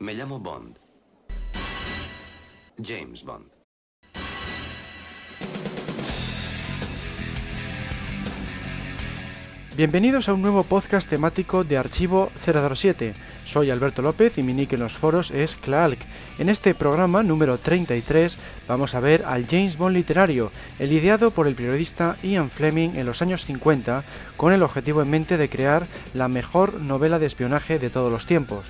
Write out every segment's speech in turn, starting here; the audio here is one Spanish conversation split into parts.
Me llamo Bond. James Bond. Bienvenidos a un nuevo podcast temático de Archivo 007. Soy Alberto López y mi nick en los foros es Clark. En este programa número 33 vamos a ver al James Bond literario, el ideado por el periodista Ian Fleming en los años 50 con el objetivo en mente de crear la mejor novela de espionaje de todos los tiempos.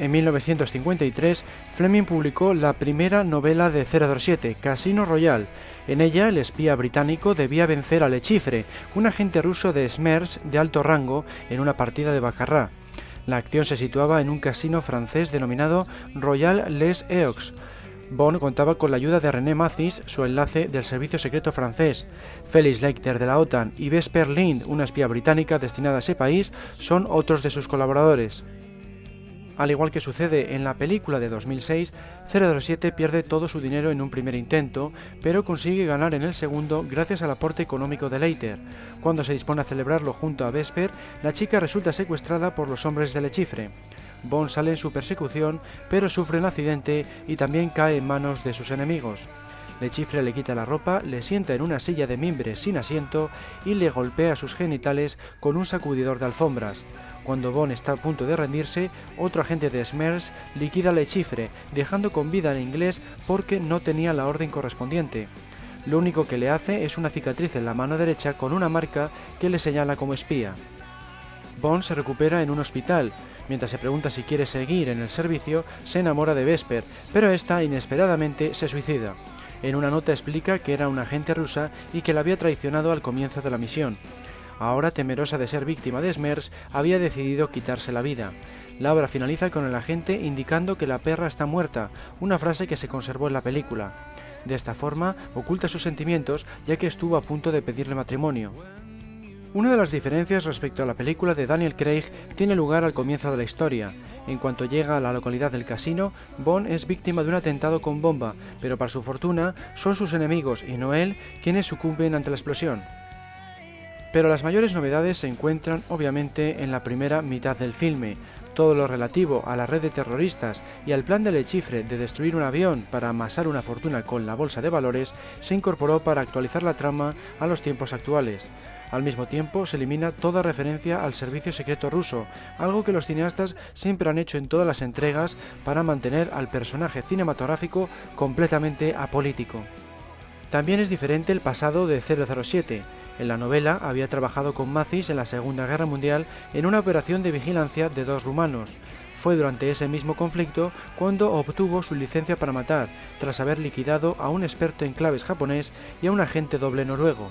En 1953, Fleming publicó la primera novela de 007, Casino Royale. En ella, el espía británico debía vencer a Lechifre, un agente ruso de Smers de alto rango, en una partida de Baccarat. La acción se situaba en un casino francés denominado Royal Les Eaux. Bond contaba con la ayuda de René Mathis, su enlace del servicio secreto francés. Felix Leiter de la OTAN y Vesper Lind, una espía británica destinada a ese país, son otros de sus colaboradores. Al igual que sucede en la película de 2006, 007 pierde todo su dinero en un primer intento, pero consigue ganar en el segundo gracias al aporte económico de Leiter. Cuando se dispone a celebrarlo junto a Vesper, la chica resulta secuestrada por los hombres de Lechifre. Bond sale en su persecución, pero sufre un accidente y también cae en manos de sus enemigos. Lechifre le quita la ropa, le sienta en una silla de mimbre sin asiento y le golpea sus genitales con un sacudidor de alfombras. Cuando Bond está a punto de rendirse, otro agente de Smers liquida a Lechifre, dejando con vida al inglés porque no tenía la orden correspondiente. Lo único que le hace es una cicatriz en la mano derecha con una marca que le señala como espía. Bond se recupera en un hospital. Mientras se pregunta si quiere seguir en el servicio, se enamora de Vesper, pero esta inesperadamente se suicida. En una nota explica que era una agente rusa y que la había traicionado al comienzo de la misión. Ahora, temerosa de ser víctima de Smers, había decidido quitarse la vida. La obra finaliza con el agente indicando que la perra está muerta, una frase que se conservó en la película. De esta forma, oculta sus sentimientos ya que estuvo a punto de pedirle matrimonio. Una de las diferencias respecto a la película de Daniel Craig tiene lugar al comienzo de la historia. En cuanto llega a la localidad del casino, Bond es víctima de un atentado con bomba, pero para su fortuna son sus enemigos y no él quienes sucumben ante la explosión. Pero las mayores novedades se encuentran obviamente en la primera mitad del filme. Todo lo relativo a la red de terroristas y al plan de Lechifre de destruir un avión para amasar una fortuna con la bolsa de valores se incorporó para actualizar la trama a los tiempos actuales. Al mismo tiempo, se elimina toda referencia al servicio secreto ruso, algo que los cineastas siempre han hecho en todas las entregas para mantener al personaje cinematográfico completamente apolítico. También es diferente el pasado de 007. En la novela había trabajado con Mathis en la Segunda Guerra Mundial en una operación de vigilancia de dos rumanos. Fue durante ese mismo conflicto cuando obtuvo su licencia para matar, tras haber liquidado a un experto en claves japonés y a un agente doble noruego.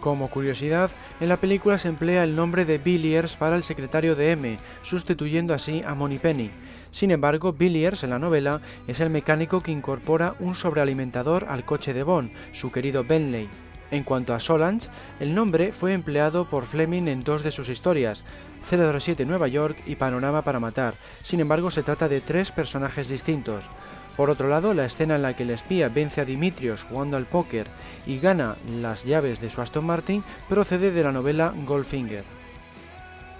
Como curiosidad, en la película se emplea el nombre de Billiers para el secretario de M, sustituyendo así a Moneypenny. Sin embargo, Billiers en la novela es el mecánico que incorpora un sobrealimentador al coche de Bond, su querido Bentley. En cuanto a Solange, el nombre fue empleado por Fleming en dos de sus historias, 007 Nueva York y Panorama para Matar. Sin embargo, se trata de tres personajes distintos. Por otro lado, la escena en la que el espía vence a Dimitrios jugando al póker y gana las llaves de su Aston Martin procede de la novela Goldfinger.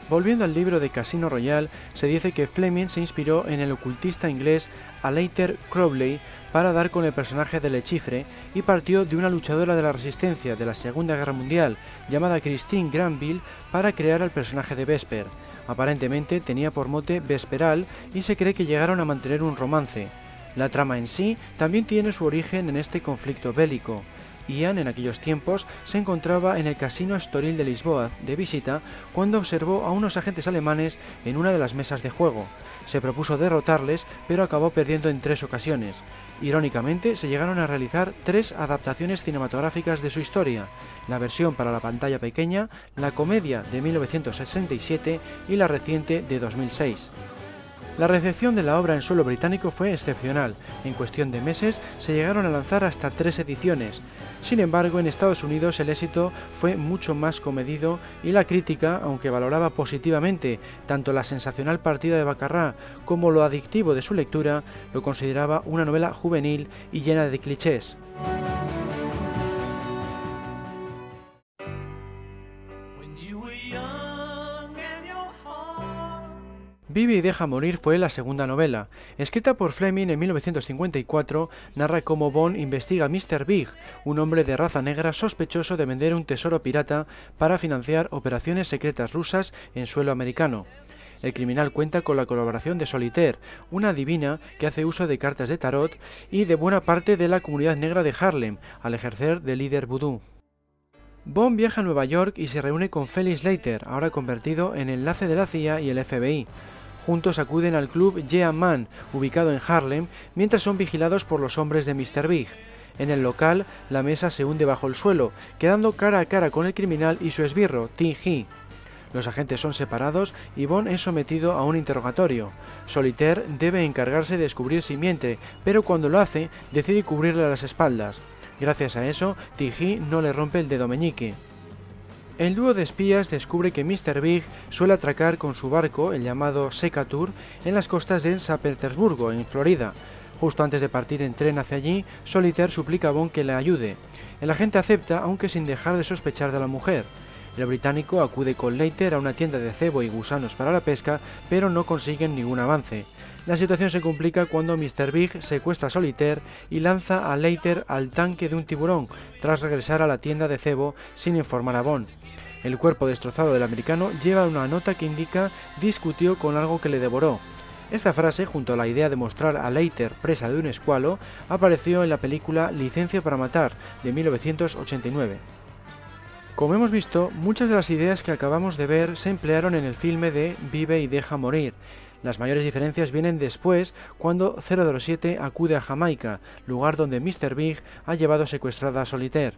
Volviendo al libro de Casino Royale, se dice que Fleming se inspiró en el ocultista inglés Alater Crowley para dar con el personaje de Lechifre y partió de una luchadora de la resistencia de la Segunda Guerra Mundial llamada Christine Granville para crear al personaje de Vesper. Aparentemente tenía por mote Vesperal y se cree que llegaron a mantener un romance. La trama en sí también tiene su origen en este conflicto bélico. Ian en aquellos tiempos se encontraba en el Casino Estoril de Lisboa de visita cuando observó a unos agentes alemanes en una de las mesas de juego. Se propuso derrotarles, pero acabó perdiendo en tres ocasiones. Irónicamente, se llegaron a realizar tres adaptaciones cinematográficas de su historia, la versión para la pantalla pequeña, la comedia de 1967 y la reciente de 2006. La recepción de la obra en suelo británico fue excepcional. En cuestión de meses se llegaron a lanzar hasta tres ediciones. Sin embargo, en Estados Unidos el éxito fue mucho más comedido y la crítica, aunque valoraba positivamente tanto la sensacional partida de Bacarrá como lo adictivo de su lectura, lo consideraba una novela juvenil y llena de clichés. Vive y deja morir fue la segunda novela. Escrita por Fleming en 1954, narra cómo Bond investiga a Mr. Big, un hombre de raza negra sospechoso de vender un tesoro pirata para financiar operaciones secretas rusas en suelo americano. El criminal cuenta con la colaboración de Solitaire, una divina que hace uso de cartas de tarot y de buena parte de la comunidad negra de Harlem, al ejercer de líder vudú. Bond viaja a Nueva York y se reúne con Felix Leiter, ahora convertido en enlace de la CIA y el FBI. Juntos acuden al club Yeah Man, ubicado en Harlem, mientras son vigilados por los hombres de Mr. Big. En el local, la mesa se hunde bajo el suelo, quedando cara a cara con el criminal y su esbirro, Tim Hee. Los agentes son separados y Bond es sometido a un interrogatorio. Solitaire debe encargarse de descubrir si miente, pero cuando lo hace, decide cubrirle las espaldas. Gracias a eso, Hee no le rompe el dedo meñique. El dúo de espías descubre que Mr. Big suele atracar con su barco, el llamado Secatur, en las costas de San Petersburgo, en Florida. Justo antes de partir en tren hacia allí, Solitaire suplica a Bond que le ayude. El agente acepta, aunque sin dejar de sospechar de la mujer. El británico acude con Leiter a una tienda de cebo y gusanos para la pesca, pero no consiguen ningún avance. La situación se complica cuando Mr. Big secuestra a Solitaire y lanza a Leiter al tanque de un tiburón, tras regresar a la tienda de cebo sin informar a Bond. El cuerpo destrozado del americano lleva una nota que indica discutió con algo que le devoró. Esta frase, junto a la idea de mostrar a Leiter presa de un escualo, apareció en la película Licencia para Matar, de 1989. Como hemos visto, muchas de las ideas que acabamos de ver se emplearon en el filme de Vive y deja morir. Las mayores diferencias vienen después, cuando 007 acude a Jamaica, lugar donde Mr. Big ha llevado secuestrada a Solitaire.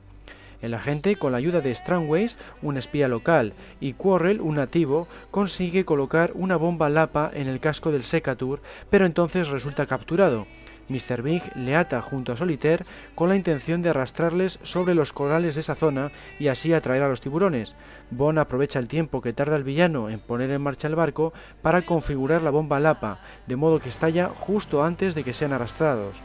El agente, con la ayuda de Strangways, un espía local, y Quarrel, un nativo, consigue colocar una bomba Lapa en el casco del Secatur, pero entonces resulta capturado. Mr. Big le ata junto a Solitaire con la intención de arrastrarles sobre los corales de esa zona y así atraer a los tiburones. Bond aprovecha el tiempo que tarda el villano en poner en marcha el barco para configurar la bomba Lapa, de modo que estalla justo antes de que sean arrastrados.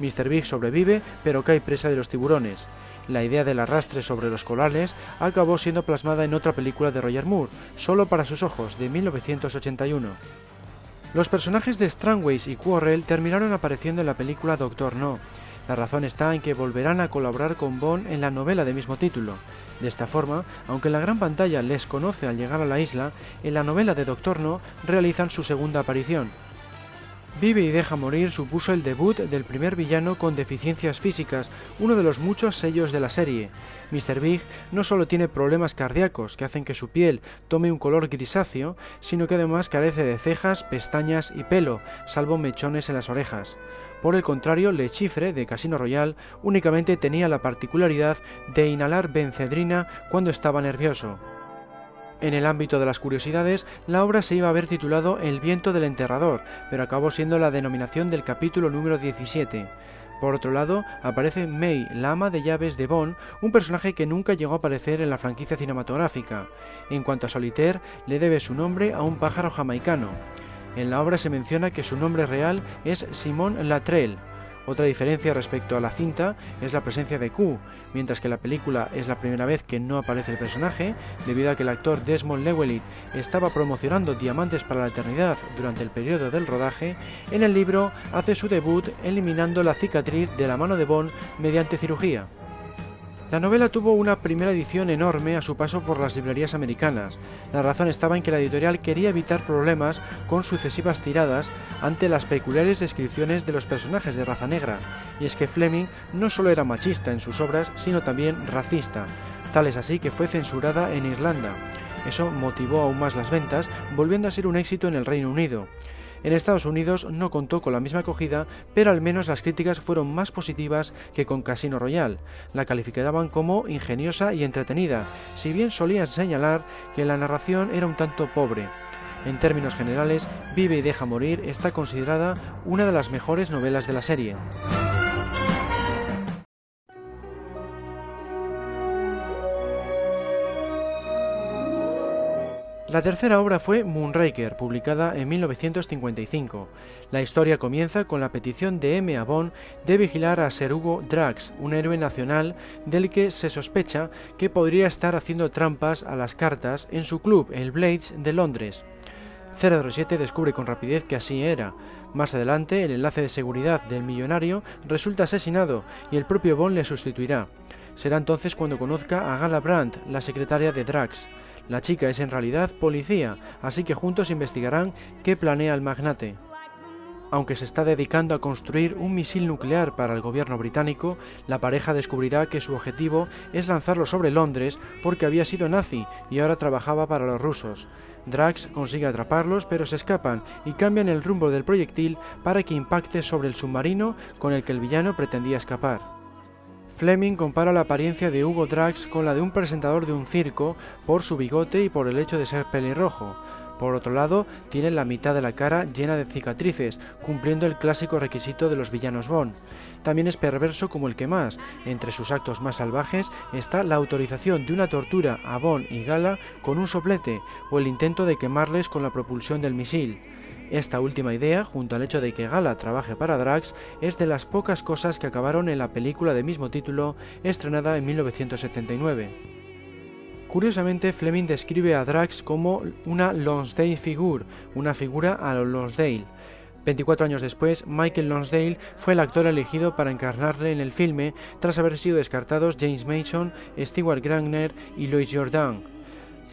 Mr. Big sobrevive, pero cae presa de los tiburones. La idea del arrastre sobre los corales acabó siendo plasmada en otra película de Roger Moore, Solo para sus ojos, de 1981. Los personajes de Strangways y Quarrel terminaron apareciendo en la película Doctor No. La razón está en que volverán a colaborar con Bond en la novela de mismo título. De esta forma, aunque la gran pantalla les conoce al llegar a la isla, en la novela de Doctor No realizan su segunda aparición. Vive y deja morir supuso el debut del primer villano con deficiencias físicas, uno de los muchos sellos de la serie. Mr. Big no solo tiene problemas cardíacos que hacen que su piel tome un color grisáceo, sino que además carece de cejas, pestañas y pelo, salvo mechones en las orejas. Por el contrario, Le Chifre, de Casino Royale, únicamente tenía la particularidad de inhalar bencedrina cuando estaba nervioso. En el ámbito de las curiosidades, la obra se iba a haber titulado El viento del enterrador, pero acabó siendo la denominación del capítulo número 17. Por otro lado, aparece May, la ama de llaves de Bond, un personaje que nunca llegó a aparecer en la franquicia cinematográfica. En cuanto a Solitaire, le debe su nombre a un pájaro jamaicano. En la obra se menciona que su nombre real es Simon Latrell. Otra diferencia respecto a la cinta es la presencia de Q, mientras que la película es la primera vez que no aparece el personaje, debido a que el actor Desmond Llewellyn estaba promocionando Diamantes para la Eternidad durante el periodo del rodaje, en el libro hace su debut eliminando la cicatriz de la mano de Bond mediante cirugía. La novela tuvo una primera edición enorme a su paso por las librerías americanas. La razón estaba en que la editorial quería evitar problemas con sucesivas tiradas ante las peculiares descripciones de los personajes de raza negra, y es que Fleming no solo era machista en sus obras, sino también racista. Tal es así que fue censurada en Irlanda. Eso motivó aún más las ventas, volviendo a ser un éxito en el Reino Unido. En Estados Unidos no contó con la misma acogida, pero al menos las críticas fueron más positivas que con Casino Royale. La calificaban como ingeniosa y entretenida, si bien solían señalar que la narración era un tanto pobre. En términos generales, Vive y deja morir está considerada una de las mejores novelas de la serie. La tercera obra fue Moonraker, publicada en 1955. La historia comienza con la petición de M. a Bond de vigilar a Sir Hugo Drax, un héroe nacional del que se sospecha que podría estar haciendo trampas a las cartas en su club, el Blades de Londres. 007 descubre con rapidez que así era. Más adelante, el enlace de seguridad del millonario resulta asesinado y el propio Bond le sustituirá. Será entonces cuando conozca a Gala Brandt, la secretaria de Drax. La chica es en realidad policía, así que juntos investigarán qué planea el magnate. Aunque se está dedicando a construir un misil nuclear para el gobierno británico, la pareja descubrirá que su objetivo es lanzarlo sobre Londres porque había sido nazi y ahora trabajaba para los rusos. Drax consigue atraparlos pero se escapan y cambian el rumbo del proyectil para que impacte sobre el submarino con el que el villano pretendía escapar. Fleming compara la apariencia de Hugo Drax con la de un presentador de un circo por su bigote y por el hecho de ser pelirrojo. Por otro lado, tiene la mitad de la cara llena de cicatrices, cumpliendo el clásico requisito de los villanos Bond. También es perverso como el que más. Entre sus actos más salvajes está la autorización de una tortura a Bond y Gala con un soplete o el intento de quemarles con la propulsión del misil. Esta última idea, junto al hecho de que Gala trabaje para Drax, es de las pocas cosas que acabaron en la película de mismo título, estrenada en 1979. Curiosamente, Fleming describe a Drax como una Lonsdale figure, una figura a Lonsdale. 24 años después, Michael Lonsdale fue el actor elegido para encarnarle en el filme tras haber sido descartados James Mason, Stewart Gragner y Louis Jordan.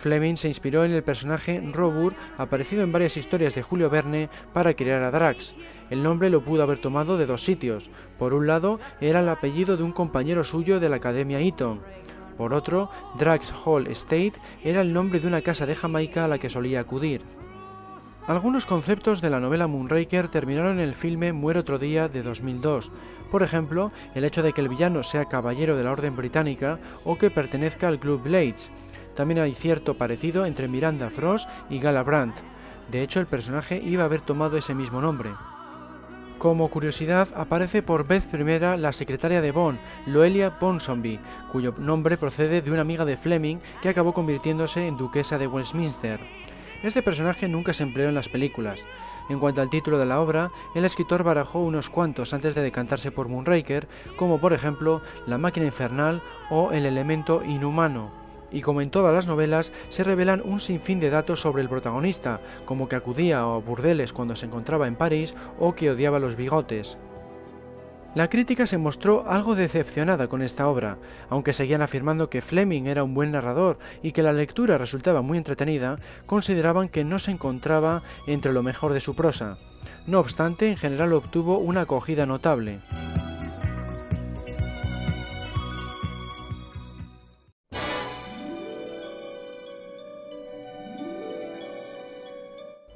Fleming se inspiró en el personaje Robur, aparecido en varias historias de Julio Verne, para crear a Drax. El nombre lo pudo haber tomado de dos sitios. Por un lado, era el apellido de un compañero suyo de la Academia Eton. Por otro, Drax Hall Estate era el nombre de una casa de Jamaica a la que solía acudir. Algunos conceptos de la novela Moonraker terminaron en el filme Muere otro día de 2002. Por ejemplo, el hecho de que el villano sea caballero de la Orden Británica o que pertenezca al Club Blades. También hay cierto parecido entre Miranda Frost y Gala Brandt. De hecho, el personaje iba a haber tomado ese mismo nombre. Como curiosidad, aparece por vez primera la secretaria de Bond, Loelia Ponsonby, cuyo nombre procede de una amiga de Fleming que acabó convirtiéndose en duquesa de Westminster. Este personaje nunca se empleó en las películas. En cuanto al título de la obra, el escritor barajó unos cuantos antes de decantarse por Moonraker, como por ejemplo La máquina infernal o El elemento inhumano y como en todas las novelas, se revelan un sinfín de datos sobre el protagonista, como que acudía a burdeles cuando se encontraba en París o que odiaba los bigotes. La crítica se mostró algo decepcionada con esta obra, aunque seguían afirmando que Fleming era un buen narrador y que la lectura resultaba muy entretenida, consideraban que no se encontraba entre lo mejor de su prosa. No obstante, en general obtuvo una acogida notable.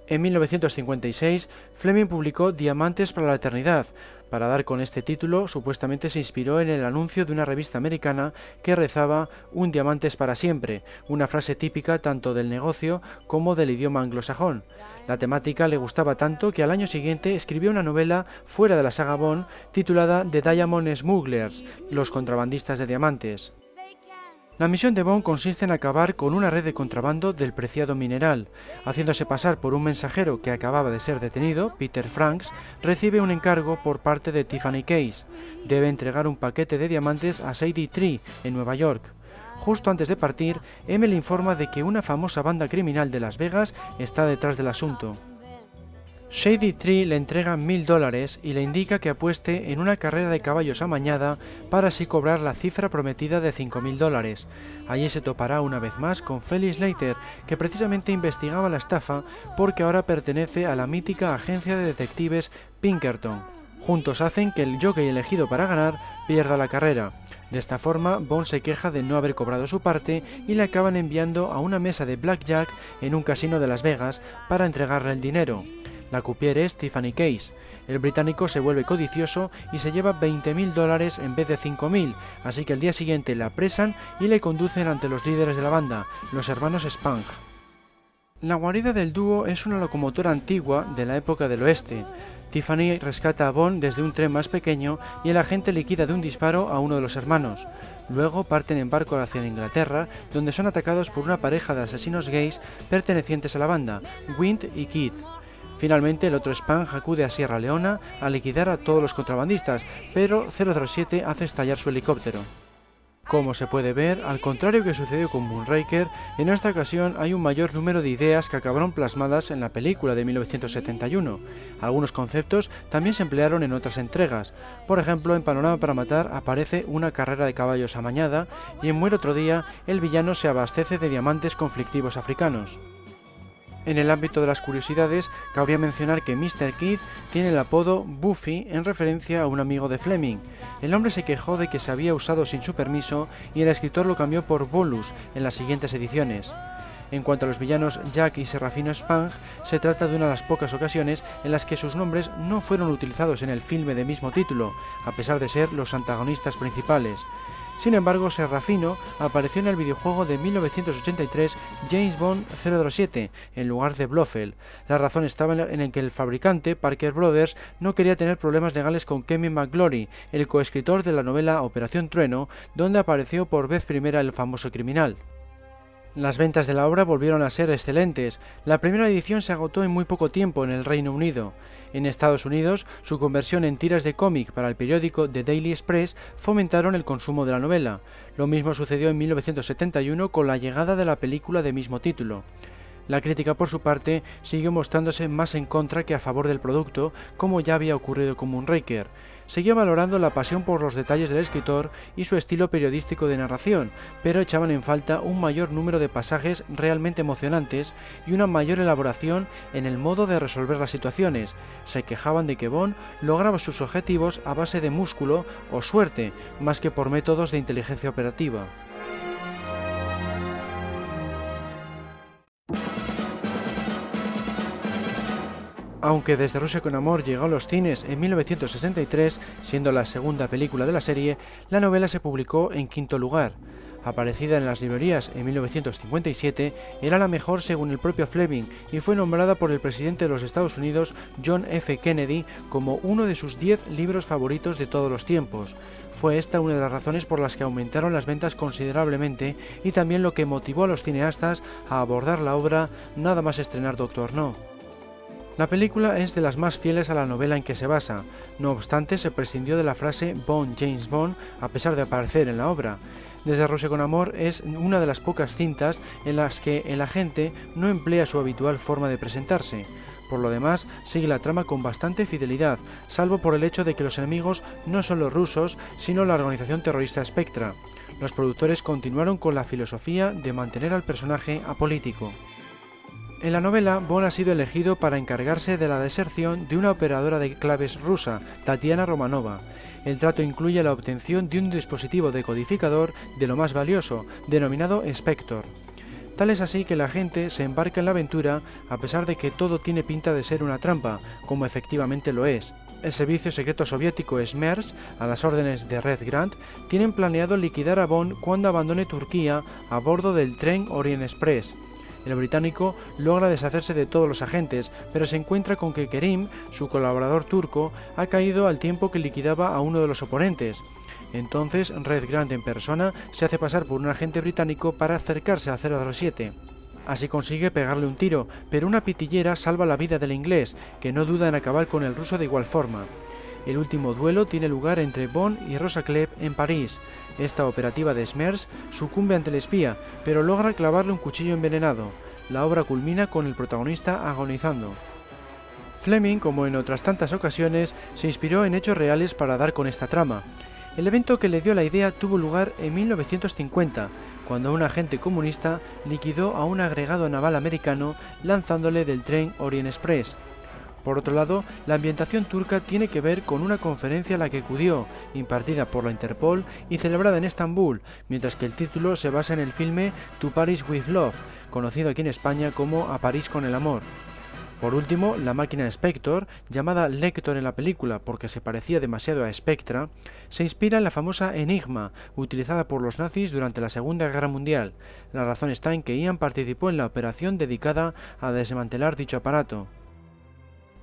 En 1956, Fleming publicó Diamantes para la Eternidad. Para dar con este título, supuestamente se inspiró en el anuncio de una revista americana que rezaba Un diamante para siempre, una frase típica tanto del negocio como del idioma anglosajón. La temática le gustaba tanto que al año siguiente escribió una novela fuera de la saga Bond titulada The Diamond Smugglers, los contrabandistas de diamantes. La misión de Bond consiste en acabar con una red de contrabando del preciado mineral. Haciéndose pasar por un mensajero que acababa de ser detenido, Peter Franks recibe un encargo por parte de Tiffany Case. Debe entregar un paquete de diamantes a Sadie Tree, en Nueva York. Justo antes de partir, le informa de que una famosa banda criminal de Las Vegas está detrás del asunto. Shady Tree le entrega mil dólares y le indica que apueste en una carrera de caballos amañada para así cobrar la cifra prometida de cinco mil dólares. Allí se topará una vez más con Felix Leiter, que precisamente investigaba la estafa porque ahora pertenece a la mítica agencia de detectives Pinkerton. Juntos hacen que el jockey elegido para ganar pierda la carrera. De esta forma, Bond se queja de no haber cobrado su parte y le acaban enviando a una mesa de blackjack en un casino de Las Vegas para entregarle el dinero. La cupier es Tiffany Case. El británico se vuelve codicioso y se lleva 20.000 dólares en vez de 5.000, así que el día siguiente la apresan y le conducen ante los líderes de la banda, los hermanos Spang. La guarida del dúo es una locomotora antigua de la época del oeste. Tiffany rescata a Bond desde un tren más pequeño y el agente liquida de un disparo a uno de los hermanos. Luego parten en barco hacia Inglaterra, donde son atacados por una pareja de asesinos gays pertenecientes a la banda, Wind y Keith. Finalmente, el otro Spang acude a Sierra Leona a liquidar a todos los contrabandistas, pero 007 hace estallar su helicóptero. Como se puede ver, al contrario que sucedió con Moonraker, en esta ocasión hay un mayor número de ideas que acabaron plasmadas en la película de 1971. Algunos conceptos también se emplearon en otras entregas. Por ejemplo, en Panorama para Matar aparece una carrera de caballos amañada y en Muere otro día el villano se abastece de diamantes conflictivos africanos. En el ámbito de las curiosidades, cabría mencionar que Mr. Keith tiene el apodo Buffy en referencia a un amigo de Fleming. El hombre se quejó de que se había usado sin su permiso y el escritor lo cambió por Bolus en las siguientes ediciones. En cuanto a los villanos Jack y Serafino Spang, se trata de una de las pocas ocasiones en las que sus nombres no fueron utilizados en el filme de mismo título, a pesar de ser los antagonistas principales. Sin embargo, Serrafino apareció en el videojuego de 1983 James Bond 007 en lugar de Blofeld. La razón estaba en el que el fabricante, Parker Brothers, no quería tener problemas legales con Kevin McGlory, el coescritor de la novela Operación Trueno, donde apareció por vez primera el famoso criminal. Las ventas de la obra volvieron a ser excelentes. La primera edición se agotó en muy poco tiempo en el Reino Unido. En Estados Unidos, su conversión en tiras de cómic para el periódico The Daily Express fomentaron el consumo de la novela. Lo mismo sucedió en 1971 con la llegada de la película de mismo título. La crítica, por su parte, siguió mostrándose más en contra que a favor del producto, como ya había ocurrido con Moonraker seguía valorando la pasión por los detalles del escritor y su estilo periodístico de narración, pero echaban en falta un mayor número de pasajes realmente emocionantes y una mayor elaboración en el modo de resolver las situaciones. Se quejaban de que Bond lograba sus objetivos a base de músculo o suerte, más que por métodos de inteligencia operativa. Aunque desde Rusia con Amor llegó a los cines en 1963, siendo la segunda película de la serie, la novela se publicó en quinto lugar. Aparecida en las librerías en 1957, era la mejor según el propio Fleming y fue nombrada por el presidente de los Estados Unidos, John F. Kennedy, como uno de sus 10 libros favoritos de todos los tiempos. Fue esta una de las razones por las que aumentaron las ventas considerablemente y también lo que motivó a los cineastas a abordar la obra nada más estrenar Doctor No. La película es de las más fieles a la novela en que se basa, no obstante se prescindió de la frase Bond James Bond a pesar de aparecer en la obra. Desde Rusia con Amor es una de las pocas cintas en las que el agente no emplea su habitual forma de presentarse. Por lo demás, sigue la trama con bastante fidelidad, salvo por el hecho de que los enemigos no son los rusos, sino la organización terrorista Spectra. Los productores continuaron con la filosofía de mantener al personaje apolítico. En la novela, Bond ha sido elegido para encargarse de la deserción de una operadora de claves rusa, Tatiana Romanova. El trato incluye la obtención de un dispositivo decodificador de lo más valioso, denominado Spector. Tal es así que la gente se embarca en la aventura a pesar de que todo tiene pinta de ser una trampa, como efectivamente lo es. El servicio secreto soviético SMERS, a las órdenes de Red Grant, tienen planeado liquidar a Bond cuando abandone Turquía a bordo del tren Orient Express. El británico logra deshacerse de todos los agentes, pero se encuentra con que Kerim, su colaborador turco, ha caído al tiempo que liquidaba a uno de los oponentes. Entonces Red Grant en persona se hace pasar por un agente británico para acercarse a 007. Así consigue pegarle un tiro, pero una pitillera salva la vida del inglés, que no duda en acabar con el ruso de igual forma. El último duelo tiene lugar entre Bond y Rosa Klebb en París. Esta operativa de Smers sucumbe ante el espía, pero logra clavarle un cuchillo envenenado. La obra culmina con el protagonista agonizando. Fleming, como en otras tantas ocasiones, se inspiró en hechos reales para dar con esta trama. El evento que le dio la idea tuvo lugar en 1950, cuando un agente comunista liquidó a un agregado naval americano lanzándole del tren Orient Express. Por otro lado, la ambientación turca tiene que ver con una conferencia a la que acudió, impartida por la Interpol y celebrada en Estambul, mientras que el título se basa en el filme To Paris with Love, conocido aquí en España como A París con el Amor. Por último, la máquina Spector, llamada Lector en la película porque se parecía demasiado a Spectra, se inspira en la famosa Enigma, utilizada por los nazis durante la Segunda Guerra Mundial. La razón está en que Ian participó en la operación dedicada a desmantelar dicho aparato.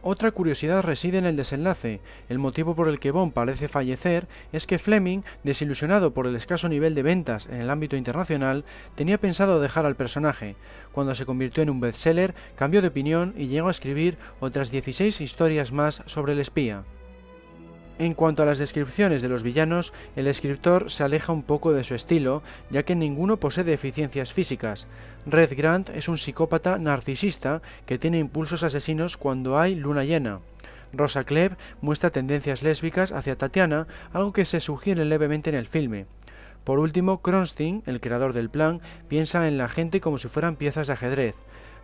Otra curiosidad reside en el desenlace. El motivo por el que Bond parece fallecer es que Fleming, desilusionado por el escaso nivel de ventas en el ámbito internacional, tenía pensado dejar al personaje. Cuando se convirtió en un bestseller, cambió de opinión y llegó a escribir otras 16 historias más sobre el espía. En cuanto a las descripciones de los villanos, el escritor se aleja un poco de su estilo, ya que ninguno posee deficiencias físicas. Red Grant es un psicópata narcisista que tiene impulsos asesinos cuando hay luna llena. Rosa Klebb muestra tendencias lésbicas hacia Tatiana, algo que se sugiere levemente en el filme. Por último, Kronstein, el creador del plan, piensa en la gente como si fueran piezas de ajedrez.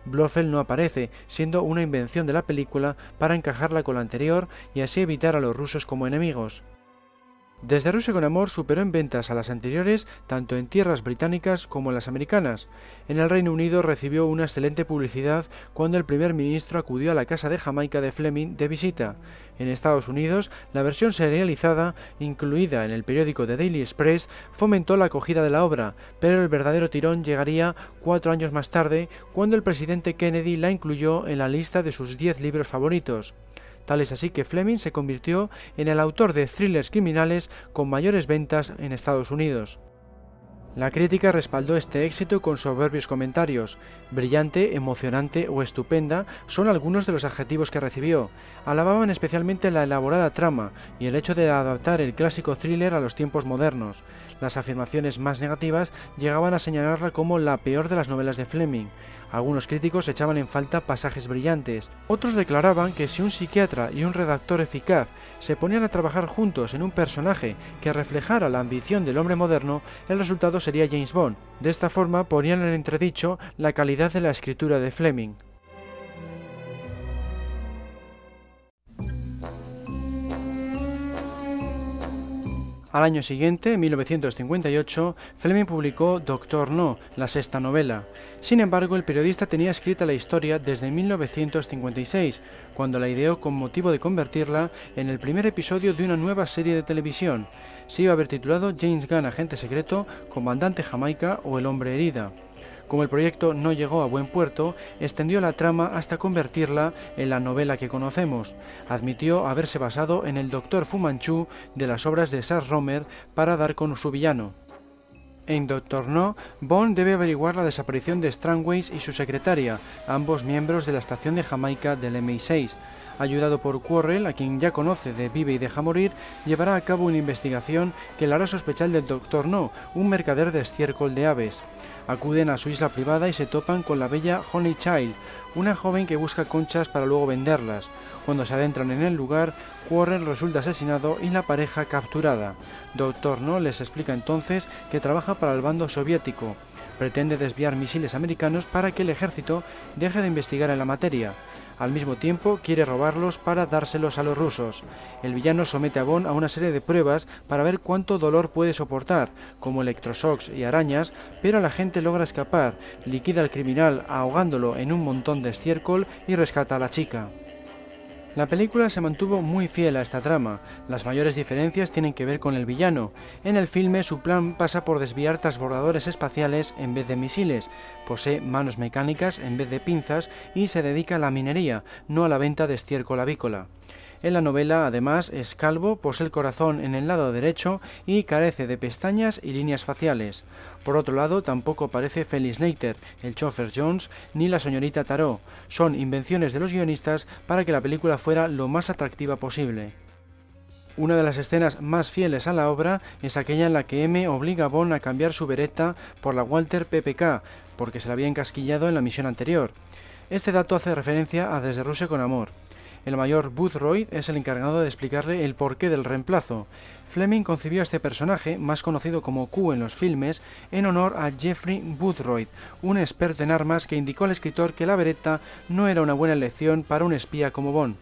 Blofeld no aparece, siendo una invención de la película para encajarla con la anterior y así evitar a los rusos como enemigos. Desde Rusia con Amor superó en ventas a las anteriores tanto en tierras británicas como en las americanas. En el Reino Unido recibió una excelente publicidad cuando el primer ministro acudió a la casa de Jamaica de Fleming de visita. En Estados Unidos, la versión serializada, incluida en el periódico The Daily Express, fomentó la acogida de la obra, pero el verdadero tirón llegaría cuatro años más tarde, cuando el presidente Kennedy la incluyó en la lista de sus diez libros favoritos. Tal es así que Fleming se convirtió en el autor de thrillers criminales con mayores ventas en Estados Unidos. La crítica respaldó este éxito con soberbios comentarios. Brillante, emocionante o estupenda son algunos de los adjetivos que recibió. Alababan especialmente la elaborada trama y el hecho de adaptar el clásico thriller a los tiempos modernos. Las afirmaciones más negativas llegaban a señalarla como la peor de las novelas de Fleming. Algunos críticos echaban en falta pasajes brillantes, otros declaraban que si un psiquiatra y un redactor eficaz se ponían a trabajar juntos en un personaje que reflejara la ambición del hombre moderno, el resultado sería James Bond. De esta forma ponían en entredicho la calidad de la escritura de Fleming. Al año siguiente, en 1958, Fleming publicó Doctor No, la sexta novela. Sin embargo, el periodista tenía escrita la historia desde 1956, cuando la ideó con motivo de convertirla en el primer episodio de una nueva serie de televisión. Se iba a haber titulado James Gunn, agente secreto, comandante Jamaica o el hombre herida. Como el proyecto no llegó a buen puerto, extendió la trama hasta convertirla en la novela que conocemos. Admitió haberse basado en el Doctor Fu Manchu de las obras de Sar Romer para dar con su villano. En Doctor No, Bond debe averiguar la desaparición de Strangways y su secretaria, ambos miembros de la estación de Jamaica del MI6. Ayudado por Quarrel, a quien ya conoce de Vive y Deja Morir, llevará a cabo una investigación que le hará sospechar del Doctor No, un mercader de estiércol de aves. Acuden a su isla privada y se topan con la bella Honey Child, una joven que busca conchas para luego venderlas. Cuando se adentran en el lugar, Warren resulta asesinado y la pareja capturada. Doctor No les explica entonces que trabaja para el bando soviético. Pretende desviar misiles americanos para que el ejército deje de investigar en la materia. Al mismo tiempo, quiere robarlos para dárselos a los rusos. El villano somete a Bond a una serie de pruebas para ver cuánto dolor puede soportar, como electroshocks y arañas, pero la gente logra escapar, liquida al criminal ahogándolo en un montón de estiércol y rescata a la chica. La película se mantuvo muy fiel a esta trama. Las mayores diferencias tienen que ver con el villano. En el filme su plan pasa por desviar transbordadores espaciales en vez de misiles, posee manos mecánicas en vez de pinzas y se dedica a la minería, no a la venta de estiércol avícola. En la novela, además, es calvo, posee el corazón en el lado derecho y carece de pestañas y líneas faciales. Por otro lado, tampoco aparece Felix Leiter, el chofer Jones, ni la señorita Tarot. Son invenciones de los guionistas para que la película fuera lo más atractiva posible. Una de las escenas más fieles a la obra es aquella en la que M obliga a Bond a cambiar su beretta por la Walter PPK, porque se la había encasquillado en la misión anterior. Este dato hace referencia a Desde Rusia con Amor. El mayor Boothroyd es el encargado de explicarle el porqué del reemplazo. Fleming concibió a este personaje, más conocido como Q en los filmes, en honor a Jeffrey Boothroyd, un experto en armas que indicó al escritor que la Beretta no era una buena elección para un espía como Bond.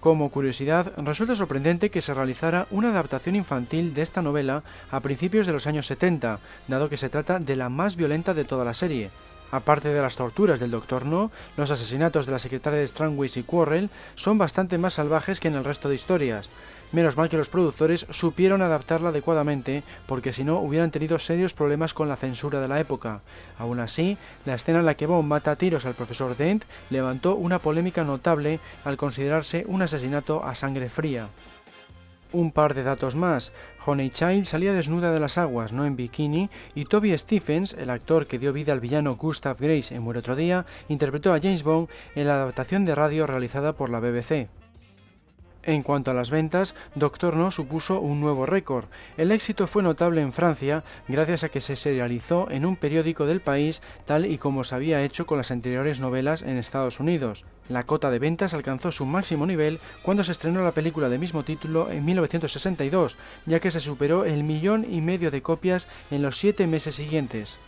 Como curiosidad, resulta sorprendente que se realizara una adaptación infantil de esta novela a principios de los años 70, dado que se trata de la más violenta de toda la serie. Aparte de las torturas del Doctor No, los asesinatos de la secretaria de Strangways y Quarrel son bastante más salvajes que en el resto de historias. Menos mal que los productores supieron adaptarla adecuadamente, porque si no hubieran tenido serios problemas con la censura de la época. Aún así, la escena en la que Bond mata a tiros al profesor Dent levantó una polémica notable al considerarse un asesinato a sangre fría. Un par de datos más. Honey Child salía desnuda de las aguas, no en bikini, y Toby Stephens, el actor que dio vida al villano Gustav Grace en Muere otro día, interpretó a James Bond en la adaptación de radio realizada por la BBC. En cuanto a las ventas, Doctor No supuso un nuevo récord. El éxito fue notable en Francia gracias a que se serializó en un periódico del país tal y como se había hecho con las anteriores novelas en Estados Unidos. La cota de ventas alcanzó su máximo nivel cuando se estrenó la película de mismo título en 1962, ya que se superó el millón y medio de copias en los siete meses siguientes.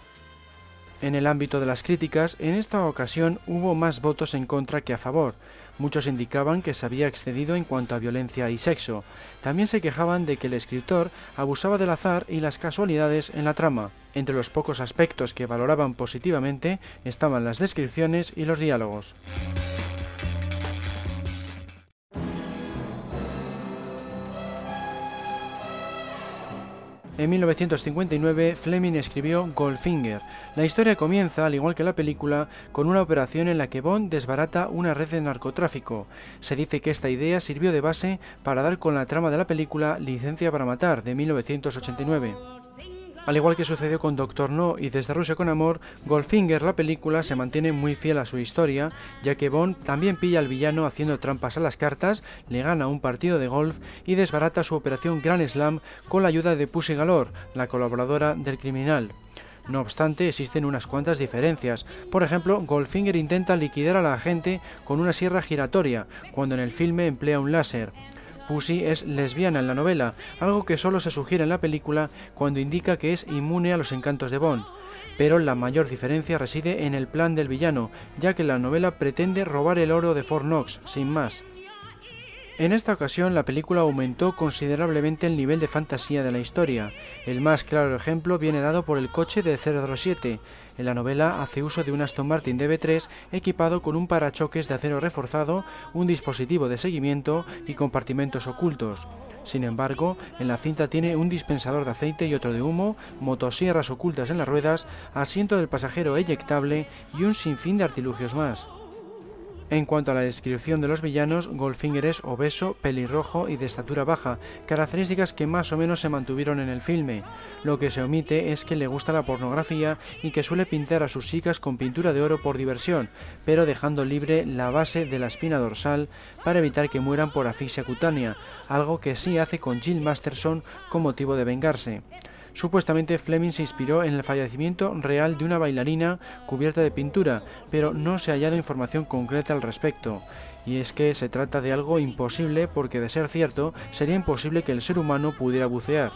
En el ámbito de las críticas, en esta ocasión hubo más votos en contra que a favor. Muchos indicaban que se había excedido en cuanto a violencia y sexo. También se quejaban de que el escritor abusaba del azar y las casualidades en la trama. Entre los pocos aspectos que valoraban positivamente estaban las descripciones y los diálogos. En 1959, Fleming escribió Goldfinger. La historia comienza, al igual que la película, con una operación en la que Bond desbarata una red de narcotráfico. Se dice que esta idea sirvió de base para dar con la trama de la película Licencia para Matar, de 1989. Al igual que sucedió con Doctor No y Desde Rusia con Amor, Goldfinger, la película, se mantiene muy fiel a su historia, ya que Bond también pilla al villano haciendo trampas a las cartas, le gana un partido de golf y desbarata su operación Grand Slam con la ayuda de Pussy Galore, la colaboradora del criminal. No obstante, existen unas cuantas diferencias. Por ejemplo, Goldfinger intenta liquidar a la agente con una sierra giratoria, cuando en el filme emplea un láser. Pussy es lesbiana en la novela, algo que solo se sugiere en la película cuando indica que es inmune a los encantos de Bond. Pero la mayor diferencia reside en el plan del villano, ya que la novela pretende robar el oro de Fort Knox, sin más. En esta ocasión la película aumentó considerablemente el nivel de fantasía de la historia. El más claro ejemplo viene dado por el coche de 007. En la novela hace uso de un Aston Martin DB3 equipado con un parachoques de acero reforzado, un dispositivo de seguimiento y compartimentos ocultos. Sin embargo, en la cinta tiene un dispensador de aceite y otro de humo, motosierras ocultas en las ruedas, asiento del pasajero eyectable y un sinfín de artilugios más. En cuanto a la descripción de los villanos, Goldfinger es obeso, pelirrojo y de estatura baja, características que más o menos se mantuvieron en el filme. Lo que se omite es que le gusta la pornografía y que suele pintar a sus chicas con pintura de oro por diversión, pero dejando libre la base de la espina dorsal para evitar que mueran por asfixia cutánea, algo que sí hace con Jill Masterson con motivo de vengarse. Supuestamente Fleming se inspiró en el fallecimiento real de una bailarina cubierta de pintura, pero no se ha hallado información concreta al respecto. Y es que se trata de algo imposible porque de ser cierto sería imposible que el ser humano pudiera bucear.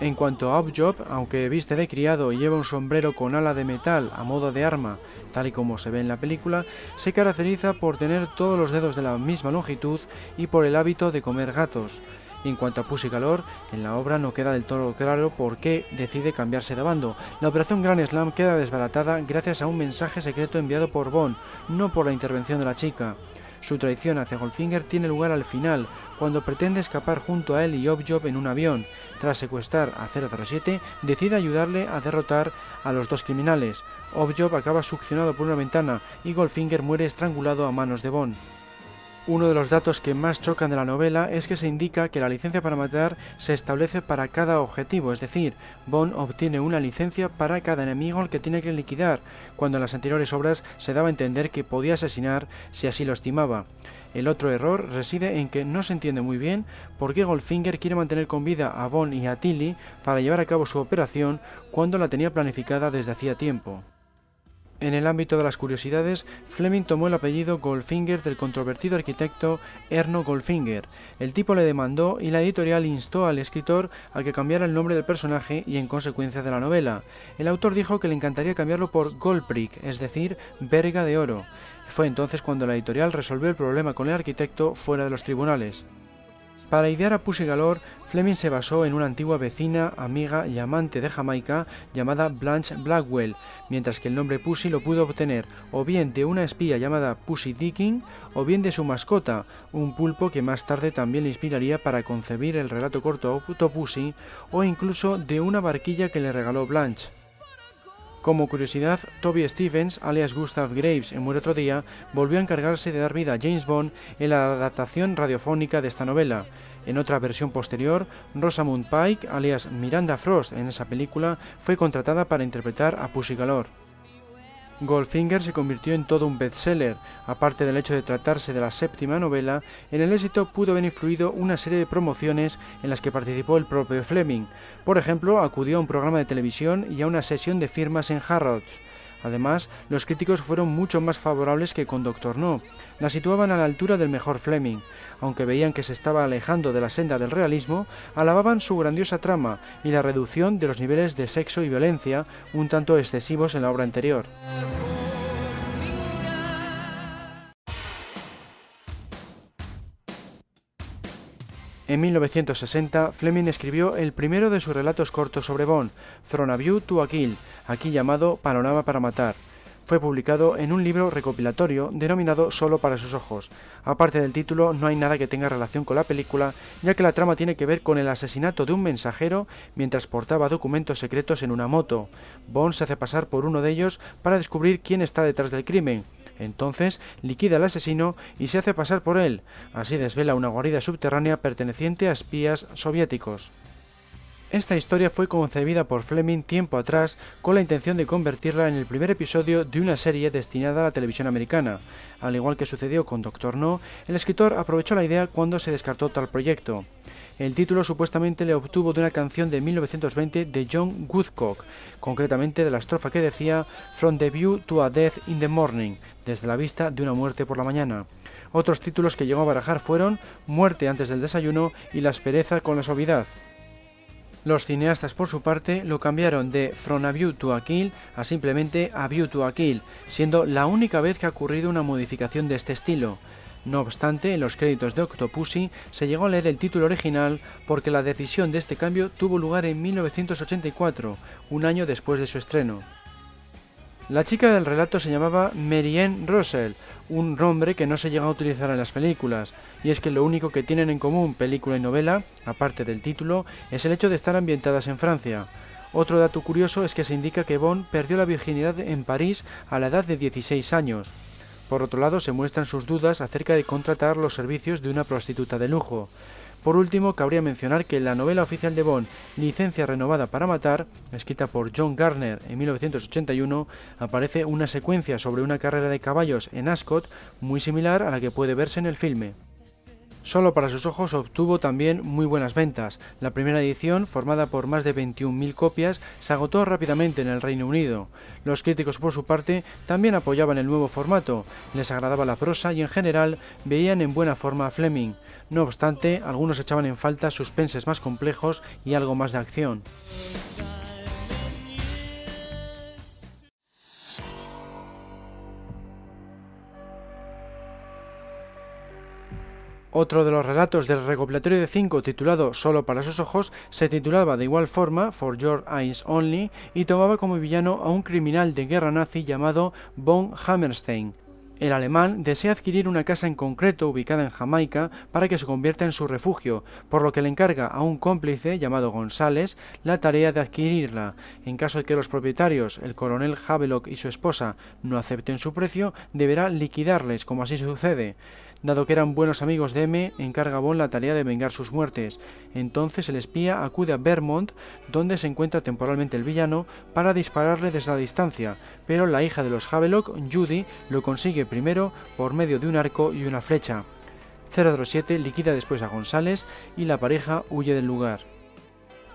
En cuanto a Objob, aunque viste de criado y lleva un sombrero con ala de metal a modo de arma, tal y como se ve en la película, se caracteriza por tener todos los dedos de la misma longitud y por el hábito de comer gatos. En cuanto a Pussy Calor, en la obra no queda del todo claro por qué decide cambiarse de bando. La operación Grand Slam queda desbaratada gracias a un mensaje secreto enviado por Bond, no por la intervención de la chica. Su traición hacia Goldfinger tiene lugar al final, cuando pretende escapar junto a él y Objob en un avión. Tras secuestrar a 007, decide ayudarle a derrotar a los dos criminales. Objob acaba succionado por una ventana y Goldfinger muere estrangulado a manos de Bond. Uno de los datos que más chocan de la novela es que se indica que la licencia para matar se establece para cada objetivo, es decir, Bond obtiene una licencia para cada enemigo al que tiene que liquidar, cuando en las anteriores obras se daba a entender que podía asesinar si así lo estimaba. El otro error reside en que no se entiende muy bien por qué Goldfinger quiere mantener con vida a Bond y a Tilly para llevar a cabo su operación cuando la tenía planificada desde hacía tiempo. En el ámbito de las curiosidades, Fleming tomó el apellido Goldfinger del controvertido arquitecto Erno Goldfinger. El tipo le demandó y la editorial instó al escritor a que cambiara el nombre del personaje y en consecuencia de la novela. El autor dijo que le encantaría cambiarlo por Goldbrick, es decir, verga de oro. Fue entonces cuando la editorial resolvió el problema con el arquitecto fuera de los tribunales. Para idear a Pussy Galore, Fleming se basó en una antigua vecina, amiga y amante de Jamaica llamada Blanche Blackwell, mientras que el nombre Pussy lo pudo obtener o bien de una espía llamada Pussy Dicking o bien de su mascota, un pulpo que más tarde también le inspiraría para concebir el relato corto Pussy o incluso de una barquilla que le regaló Blanche. Como curiosidad, Toby Stevens, alias Gustav Graves en Muere otro día, volvió a encargarse de dar vida a James Bond en la adaptación radiofónica de esta novela. En otra versión posterior, Rosamund Pike, alias Miranda Frost en esa película, fue contratada para interpretar a Pussy Galore. Goldfinger se convirtió en todo un bestseller. Aparte del hecho de tratarse de la séptima novela, en el éxito pudo haber influido una serie de promociones en las que participó el propio Fleming. Por ejemplo, acudió a un programa de televisión y a una sesión de firmas en Harrods. Además, los críticos fueron mucho más favorables que con Doctor No. La situaban a la altura del mejor Fleming. Aunque veían que se estaba alejando de la senda del realismo, alababan su grandiosa trama y la reducción de los niveles de sexo y violencia, un tanto excesivos en la obra anterior. En 1960, Fleming escribió el primero de sus relatos cortos sobre Bond, From a View to a Kill, aquí llamado Panorama para Matar. Fue publicado en un libro recopilatorio denominado Solo para sus ojos. Aparte del título, no hay nada que tenga relación con la película, ya que la trama tiene que ver con el asesinato de un mensajero mientras portaba documentos secretos en una moto. Bond se hace pasar por uno de ellos para descubrir quién está detrás del crimen, entonces liquida al asesino y se hace pasar por él. Así desvela una guarida subterránea perteneciente a espías soviéticos. Esta historia fue concebida por Fleming tiempo atrás con la intención de convertirla en el primer episodio de una serie destinada a la televisión americana. Al igual que sucedió con Doctor No, el escritor aprovechó la idea cuando se descartó tal proyecto. El título supuestamente le obtuvo de una canción de 1920 de John Woodcock, concretamente de la estrofa que decía From the View to a Death in the Morning, desde la vista de una muerte por la mañana. Otros títulos que llegó a barajar fueron Muerte antes del desayuno y La aspereza con la suavidad. Los cineastas, por su parte, lo cambiaron de From a View to a Kill a simplemente A View to a Kill, siendo la única vez que ha ocurrido una modificación de este estilo. No obstante, en los créditos de Octopussy se llegó a leer el título original porque la decisión de este cambio tuvo lugar en 1984, un año después de su estreno. La chica del relato se llamaba Marianne Russell, un nombre que no se llega a utilizar en las películas, y es que lo único que tienen en común película y novela, aparte del título, es el hecho de estar ambientadas en Francia. Otro dato curioso es que se indica que Bond perdió la virginidad en París a la edad de 16 años. Por otro lado, se muestran sus dudas acerca de contratar los servicios de una prostituta de lujo. Por último, cabría mencionar que la novela oficial de Bond, Licencia renovada para matar, escrita por John Garner en 1981, aparece una secuencia sobre una carrera de caballos en Ascot muy similar a la que puede verse en el filme. Solo para sus ojos obtuvo también muy buenas ventas. La primera edición, formada por más de 21.000 copias, se agotó rápidamente en el Reino Unido. Los críticos, por su parte, también apoyaban el nuevo formato, les agradaba la prosa y en general veían en buena forma a Fleming. No obstante, algunos echaban en falta suspenses más complejos y algo más de acción. Otro de los relatos del recopilatorio de 5 titulado Solo para sus ojos se titulaba de igual forma For Your Eyes Only y tomaba como villano a un criminal de guerra nazi llamado Von Hammerstein. El alemán desea adquirir una casa en concreto ubicada en Jamaica para que se convierta en su refugio, por lo que le encarga a un cómplice llamado González la tarea de adquirirla. En caso de que los propietarios, el coronel Havelock y su esposa, no acepten su precio, deberá liquidarles, como así sucede. Dado que eran buenos amigos de M, encarga Bond la tarea de vengar sus muertes. Entonces el espía acude a Vermont, donde se encuentra temporalmente el villano, para dispararle desde la distancia, pero la hija de los Havelock, Judy, lo consigue primero por medio de un arco y una flecha. 007 liquida después a González y la pareja huye del lugar.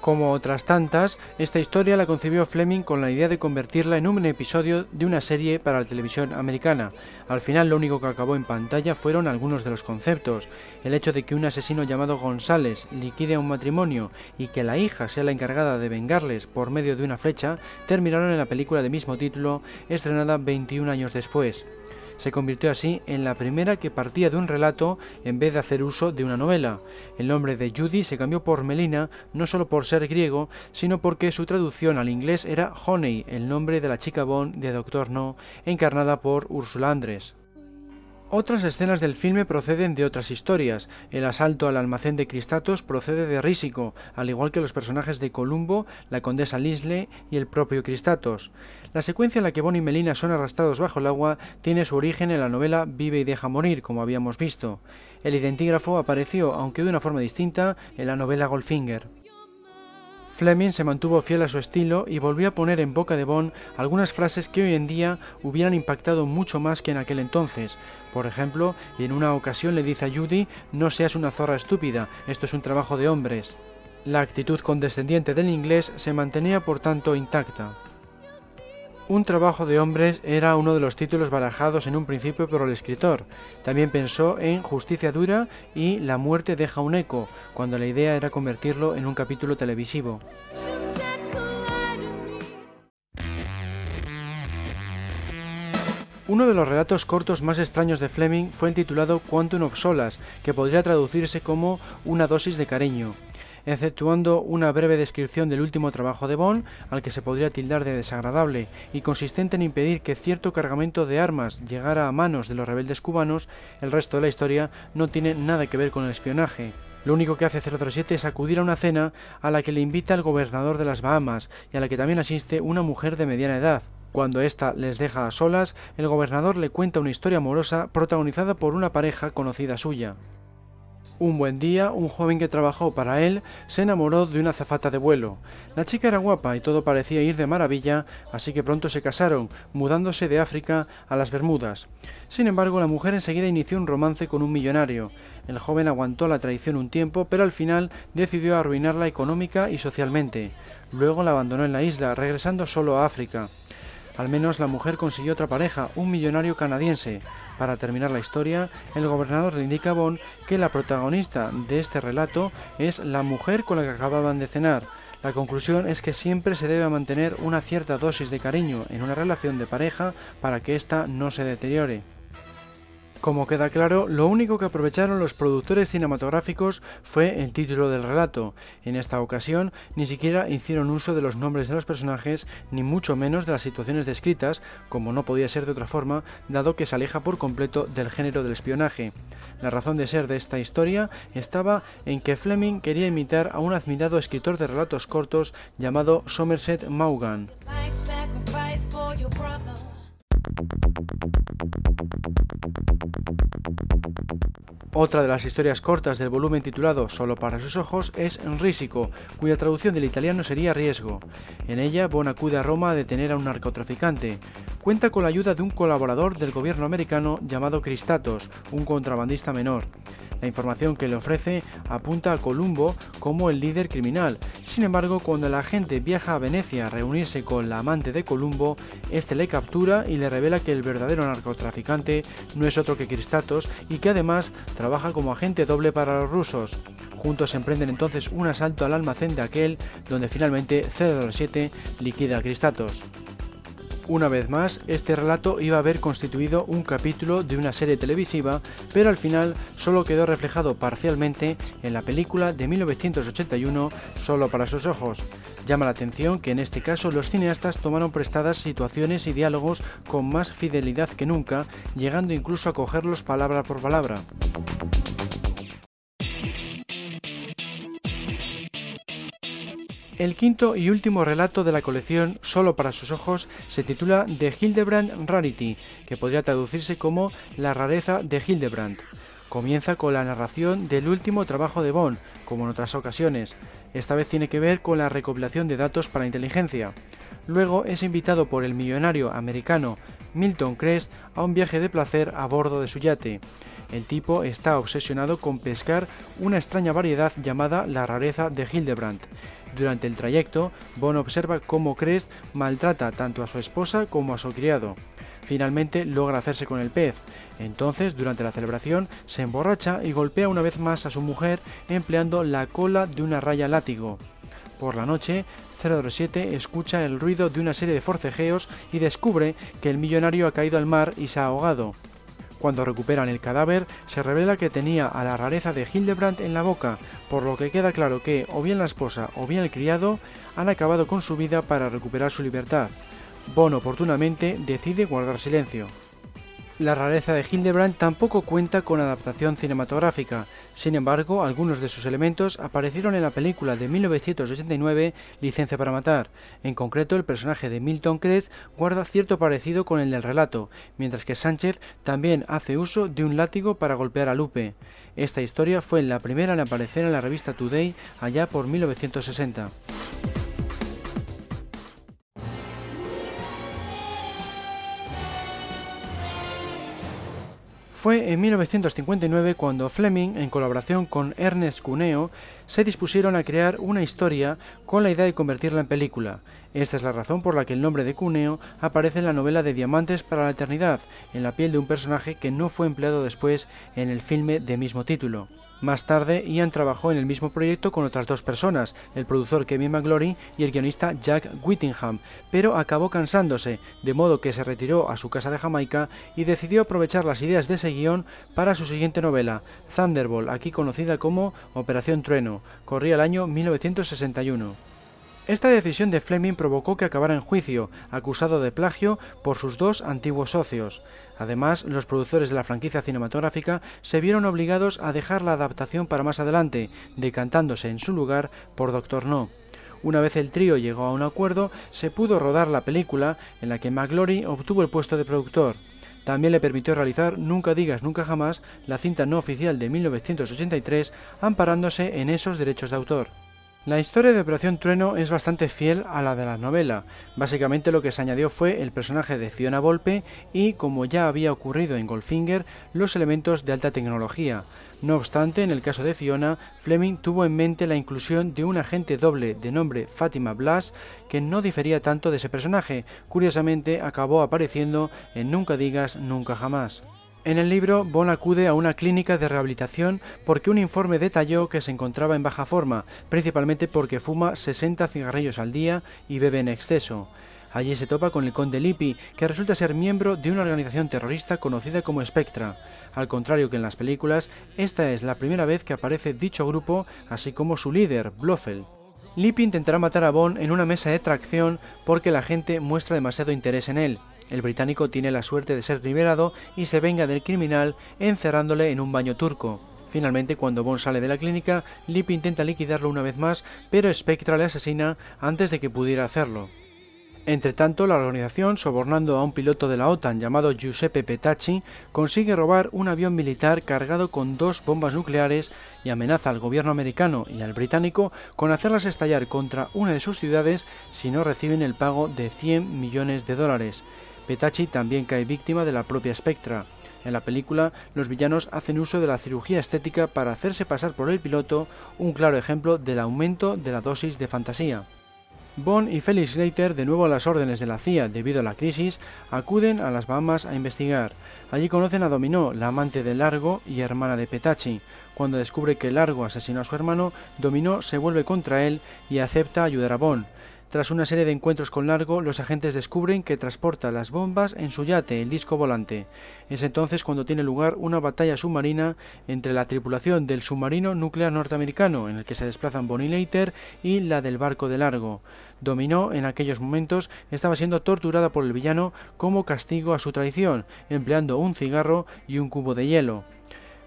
Como otras tantas, esta historia la concibió Fleming con la idea de convertirla en un episodio de una serie para la televisión americana. Al final lo único que acabó en pantalla fueron algunos de los conceptos. El hecho de que un asesino llamado González liquide a un matrimonio y que la hija sea la encargada de vengarles por medio de una flecha terminaron en la película de mismo título estrenada 21 años después. Se convirtió así en la primera que partía de un relato en vez de hacer uso de una novela. El nombre de Judy se cambió por Melina no solo por ser griego, sino porque su traducción al inglés era Honey, el nombre de la chica Bond de Doctor No, encarnada por Ursula Andress. Otras escenas del filme proceden de otras historias. El asalto al almacén de Cristatos procede de Rísico, al igual que los personajes de Columbo, la condesa Lisle y el propio Cristatos. La secuencia en la que Bonnie y Melina son arrastrados bajo el agua tiene su origen en la novela Vive y deja morir, como habíamos visto. El identigrafo apareció, aunque de una forma distinta, en la novela Goldfinger. Fleming se mantuvo fiel a su estilo y volvió a poner en boca de Bond algunas frases que hoy en día hubieran impactado mucho más que en aquel entonces. Por ejemplo, en una ocasión le dice a Judy, no seas una zorra estúpida, esto es un trabajo de hombres. La actitud condescendiente del inglés se mantenía por tanto intacta. Un trabajo de hombres era uno de los títulos barajados en un principio por el escritor. También pensó en Justicia dura y La muerte deja un eco, cuando la idea era convertirlo en un capítulo televisivo. Uno de los relatos cortos más extraños de Fleming fue el titulado Quantum of Solas, que podría traducirse como Una dosis de cariño exceptuando una breve descripción del último trabajo de Bond, al que se podría tildar de desagradable, y consistente en impedir que cierto cargamento de armas llegara a manos de los rebeldes cubanos, el resto de la historia no tiene nada que ver con el espionaje. Lo único que hace 007 es acudir a una cena a la que le invita el gobernador de las Bahamas y a la que también asiste una mujer de mediana edad. Cuando ésta les deja a solas, el gobernador le cuenta una historia amorosa protagonizada por una pareja conocida suya. Un buen día, un joven que trabajó para él se enamoró de una azafata de vuelo. La chica era guapa y todo parecía ir de maravilla, así que pronto se casaron, mudándose de África a las Bermudas. Sin embargo, la mujer enseguida inició un romance con un millonario. El joven aguantó la traición un tiempo, pero al final decidió arruinarla económica y socialmente. Luego la abandonó en la isla, regresando solo a África. Al menos la mujer consiguió otra pareja, un millonario canadiense. Para terminar la historia, el gobernador le indica a Bond que la protagonista de este relato es la mujer con la que acababan de cenar. La conclusión es que siempre se debe mantener una cierta dosis de cariño en una relación de pareja para que ésta no se deteriore. Como queda claro, lo único que aprovecharon los productores cinematográficos fue el título del relato. En esta ocasión ni siquiera hicieron uso de los nombres de los personajes, ni mucho menos de las situaciones descritas, como no podía ser de otra forma, dado que se aleja por completo del género del espionaje. La razón de ser de esta historia estaba en que Fleming quería imitar a un admirado escritor de relatos cortos llamado Somerset Maugham. Otra de las historias cortas del volumen titulado Solo para sus ojos es Risico, cuya traducción del italiano sería Riesgo. En ella, Bon acude a Roma a detener a un narcotraficante. Cuenta con la ayuda de un colaborador del gobierno americano llamado Cristatos, un contrabandista menor. La información que le ofrece apunta a Columbo como el líder criminal. Sin embargo, cuando la agente viaja a Venecia a reunirse con la amante de Columbo, este le captura y le revela que el verdadero narcotraficante no es otro que Cristatos y que además trabaja como agente doble para los rusos. Juntos emprenden entonces un asalto al almacén de aquel donde finalmente 007 liquida a Cristatos. Una vez más, este relato iba a haber constituido un capítulo de una serie televisiva, pero al final solo quedó reflejado parcialmente en la película de 1981 Solo para sus ojos. Llama la atención que en este caso los cineastas tomaron prestadas situaciones y diálogos con más fidelidad que nunca, llegando incluso a cogerlos palabra por palabra. El quinto y último relato de la colección Solo para sus ojos se titula The Hildebrand Rarity, que podría traducirse como La rareza de Hildebrand. Comienza con la narración del último trabajo de Bond, como en otras ocasiones. Esta vez tiene que ver con la recopilación de datos para inteligencia. Luego es invitado por el millonario americano Milton Crest a un viaje de placer a bordo de su yate. El tipo está obsesionado con pescar una extraña variedad llamada la rareza de Hildebrand. Durante el trayecto, Bond observa cómo Crest maltrata tanto a su esposa como a su criado. Finalmente logra hacerse con el pez. Entonces, durante la celebración, se emborracha y golpea una vez más a su mujer empleando la cola de una raya látigo. Por la noche, 007 escucha el ruido de una serie de forcejeos y descubre que el millonario ha caído al mar y se ha ahogado. Cuando recuperan el cadáver, se revela que tenía a la rareza de Hildebrand en la boca, por lo que queda claro que o bien la esposa o bien el criado han acabado con su vida para recuperar su libertad. Bond oportunamente decide guardar silencio. La rareza de Hildebrand tampoco cuenta con adaptación cinematográfica, sin embargo, algunos de sus elementos aparecieron en la película de 1989 Licencia para Matar. En concreto, el personaje de Milton Crest guarda cierto parecido con el del relato, mientras que Sánchez también hace uso de un látigo para golpear a Lupe. Esta historia fue la primera en aparecer en la revista Today allá por 1960. Fue en 1959 cuando Fleming, en colaboración con Ernest Cuneo, se dispusieron a crear una historia con la idea de convertirla en película. Esta es la razón por la que el nombre de Cuneo aparece en la novela de Diamantes para la Eternidad, en la piel de un personaje que no fue empleado después en el filme de mismo título. Más tarde, Ian trabajó en el mismo proyecto con otras dos personas, el productor Kevin McGlory y el guionista Jack Whittingham, pero acabó cansándose, de modo que se retiró a su casa de Jamaica y decidió aprovechar las ideas de ese guion para su siguiente novela, Thunderbolt, aquí conocida como Operación Trueno, corría el año 1961. Esta decisión de Fleming provocó que acabara en juicio, acusado de plagio por sus dos antiguos socios. Además, los productores de la franquicia cinematográfica se vieron obligados a dejar la adaptación para más adelante, decantándose en su lugar por Doctor No. Una vez el trío llegó a un acuerdo, se pudo rodar la película en la que McGlory obtuvo el puesto de productor. También le permitió realizar Nunca digas nunca jamás, la cinta no oficial de 1983, amparándose en esos derechos de autor. La historia de Operación Trueno es bastante fiel a la de la novela. Básicamente lo que se añadió fue el personaje de Fiona Volpe y, como ya había ocurrido en Goldfinger, los elementos de alta tecnología. No obstante, en el caso de Fiona, Fleming tuvo en mente la inclusión de un agente doble de nombre Fatima Blas que no difería tanto de ese personaje. Curiosamente, acabó apareciendo en Nunca digas nunca jamás. En el libro, Bond acude a una clínica de rehabilitación porque un informe detalló que se encontraba en baja forma, principalmente porque fuma 60 cigarrillos al día y bebe en exceso. Allí se topa con el conde Lippi, que resulta ser miembro de una organización terrorista conocida como Spectra. Al contrario que en las películas, esta es la primera vez que aparece dicho grupo, así como su líder, Blofeld. Lippi intentará matar a Bond en una mesa de tracción porque la gente muestra demasiado interés en él, el británico tiene la suerte de ser liberado y se venga del criminal encerrándole en un baño turco. Finalmente, cuando Bond sale de la clínica, Lip intenta liquidarlo una vez más, pero Spectra le asesina antes de que pudiera hacerlo. Entre tanto, la organización, sobornando a un piloto de la OTAN llamado Giuseppe Petacci, consigue robar un avión militar cargado con dos bombas nucleares y amenaza al gobierno americano y al británico con hacerlas estallar contra una de sus ciudades si no reciben el pago de 100 millones de dólares. Petachi también cae víctima de la propia Spectra. En la película, los villanos hacen uso de la cirugía estética para hacerse pasar por el piloto, un claro ejemplo del aumento de la dosis de fantasía. Bond y Felix Slater, de nuevo a las órdenes de la CIA debido a la crisis, acuden a las Bahamas a investigar. Allí conocen a Dominó, la amante de Largo y hermana de Petachi. Cuando descubre que Largo asesinó a su hermano, Dominó se vuelve contra él y acepta ayudar a Bond. Tras una serie de encuentros con Largo, los agentes descubren que transporta las bombas en su yate, el disco volante. Es entonces cuando tiene lugar una batalla submarina entre la tripulación del submarino nuclear norteamericano, en el que se desplazan Bonnie Leiter, y la del barco de Largo. Dominó en aquellos momentos estaba siendo torturada por el villano como castigo a su traición, empleando un cigarro y un cubo de hielo.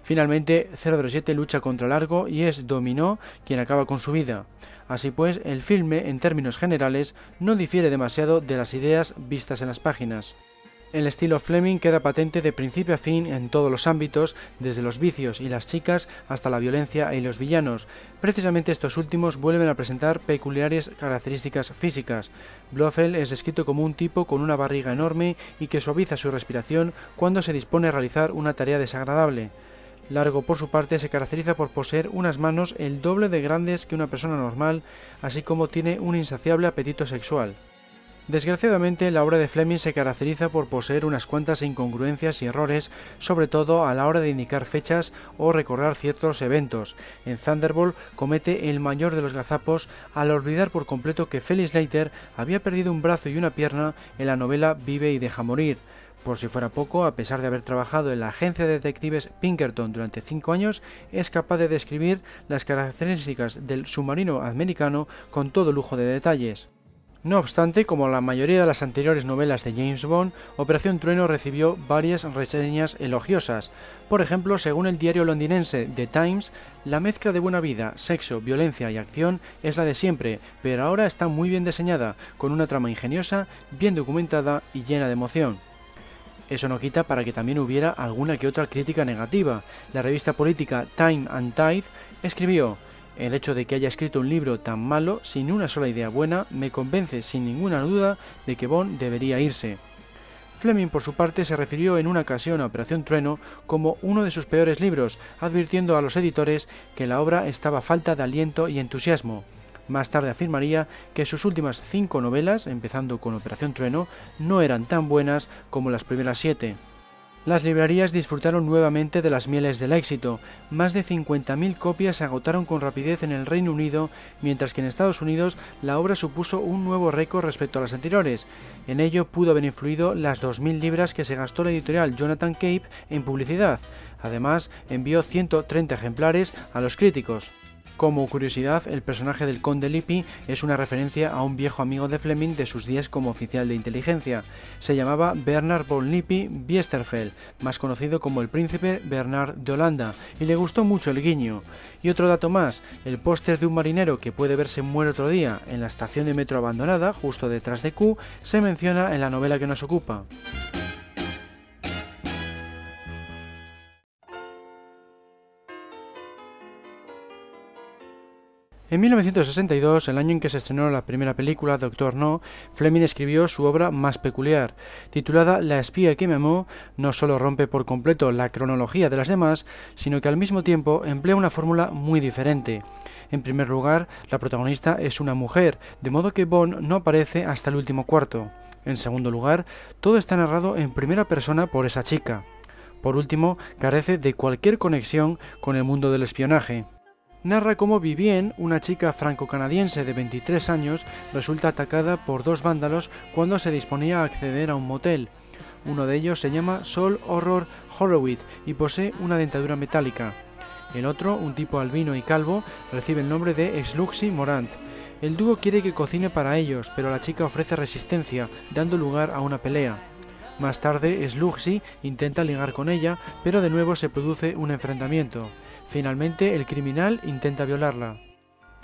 Finalmente, 007 lucha contra Largo y es Dominó quien acaba con su vida. Así pues, el filme, en términos generales, no difiere demasiado de las ideas vistas en las páginas. El estilo Fleming queda patente de principio a fin en todos los ámbitos, desde los vicios y las chicas hasta la violencia y los villanos. Precisamente estos últimos vuelven a presentar peculiares características físicas. Blofeld es descrito como un tipo con una barriga enorme y que suaviza su respiración cuando se dispone a realizar una tarea desagradable. Largo, por su parte, se caracteriza por poseer unas manos el doble de grandes que una persona normal, así como tiene un insaciable apetito sexual. Desgraciadamente, la obra de Fleming se caracteriza por poseer unas cuantas incongruencias y errores, sobre todo a la hora de indicar fechas o recordar ciertos eventos. En Thunderbolt comete el mayor de los gazapos al olvidar por completo que Felix Leiter había perdido un brazo y una pierna en la novela Vive y deja morir. Por si fuera poco, a pesar de haber trabajado en la agencia de detectives Pinkerton durante cinco años, es capaz de describir las características del submarino americano con todo lujo de detalles. No obstante, como la mayoría de las anteriores novelas de James Bond, Operación Trueno recibió varias reseñas elogiosas. Por ejemplo, según el diario londinense The Times, la mezcla de buena vida, sexo, violencia y acción es la de siempre, pero ahora está muy bien diseñada, con una trama ingeniosa, bien documentada y llena de emoción. Eso no quita para que también hubiera alguna que otra crítica negativa. La revista política Time and Tide escribió el hecho de que haya escrito un libro tan malo, sin una sola idea buena, me convence sin ninguna duda de que Bond debería irse. Fleming, por su parte, se refirió en una ocasión a Operación Trueno como uno de sus peores libros, advirtiendo a los editores que la obra estaba falta de aliento y entusiasmo. Más tarde afirmaría que sus últimas cinco novelas, empezando con Operación Trueno, no eran tan buenas como las primeras siete. Las librerías disfrutaron nuevamente de las mieles del éxito. Más de 50.000 copias se agotaron con rapidez en el Reino Unido, mientras que en Estados Unidos la obra supuso un nuevo récord respecto a las anteriores. En ello pudo haber influido las 2.000 libras que se gastó la editorial Jonathan Cape en publicidad. Además, envió 130 ejemplares a los críticos. Como curiosidad, el personaje del conde Lippi es una referencia a un viejo amigo de Fleming de sus días como oficial de inteligencia. Se llamaba Bernard von Lippi Biesterfeld, más conocido como el príncipe Bernard de Holanda, y le gustó mucho el guiño. Y otro dato más, el póster de un marinero que puede verse muere otro día en la estación de metro abandonada, justo detrás de Q, se menciona en la novela que nos ocupa. En 1962, el año en que se estrenó la primera película, Doctor No, Fleming escribió su obra más peculiar, titulada La espía que me amó, no solo rompe por completo la cronología de las demás, sino que al mismo tiempo emplea una fórmula muy diferente. En primer lugar, la protagonista es una mujer, de modo que Bond no aparece hasta el último cuarto. En segundo lugar, todo está narrado en primera persona por esa chica. Por último, carece de cualquier conexión con el mundo del espionaje narra cómo Vivien, una chica franco-canadiense de 23 años, resulta atacada por dos vándalos cuando se disponía a acceder a un motel. Uno de ellos se llama Sol Horror Horowitz y posee una dentadura metálica. El otro, un tipo albino y calvo, recibe el nombre de Sluxy Morant. El dúo quiere que cocine para ellos, pero la chica ofrece resistencia, dando lugar a una pelea. Más tarde, Sluxy intenta ligar con ella, pero de nuevo se produce un enfrentamiento. Finalmente, el criminal intenta violarla.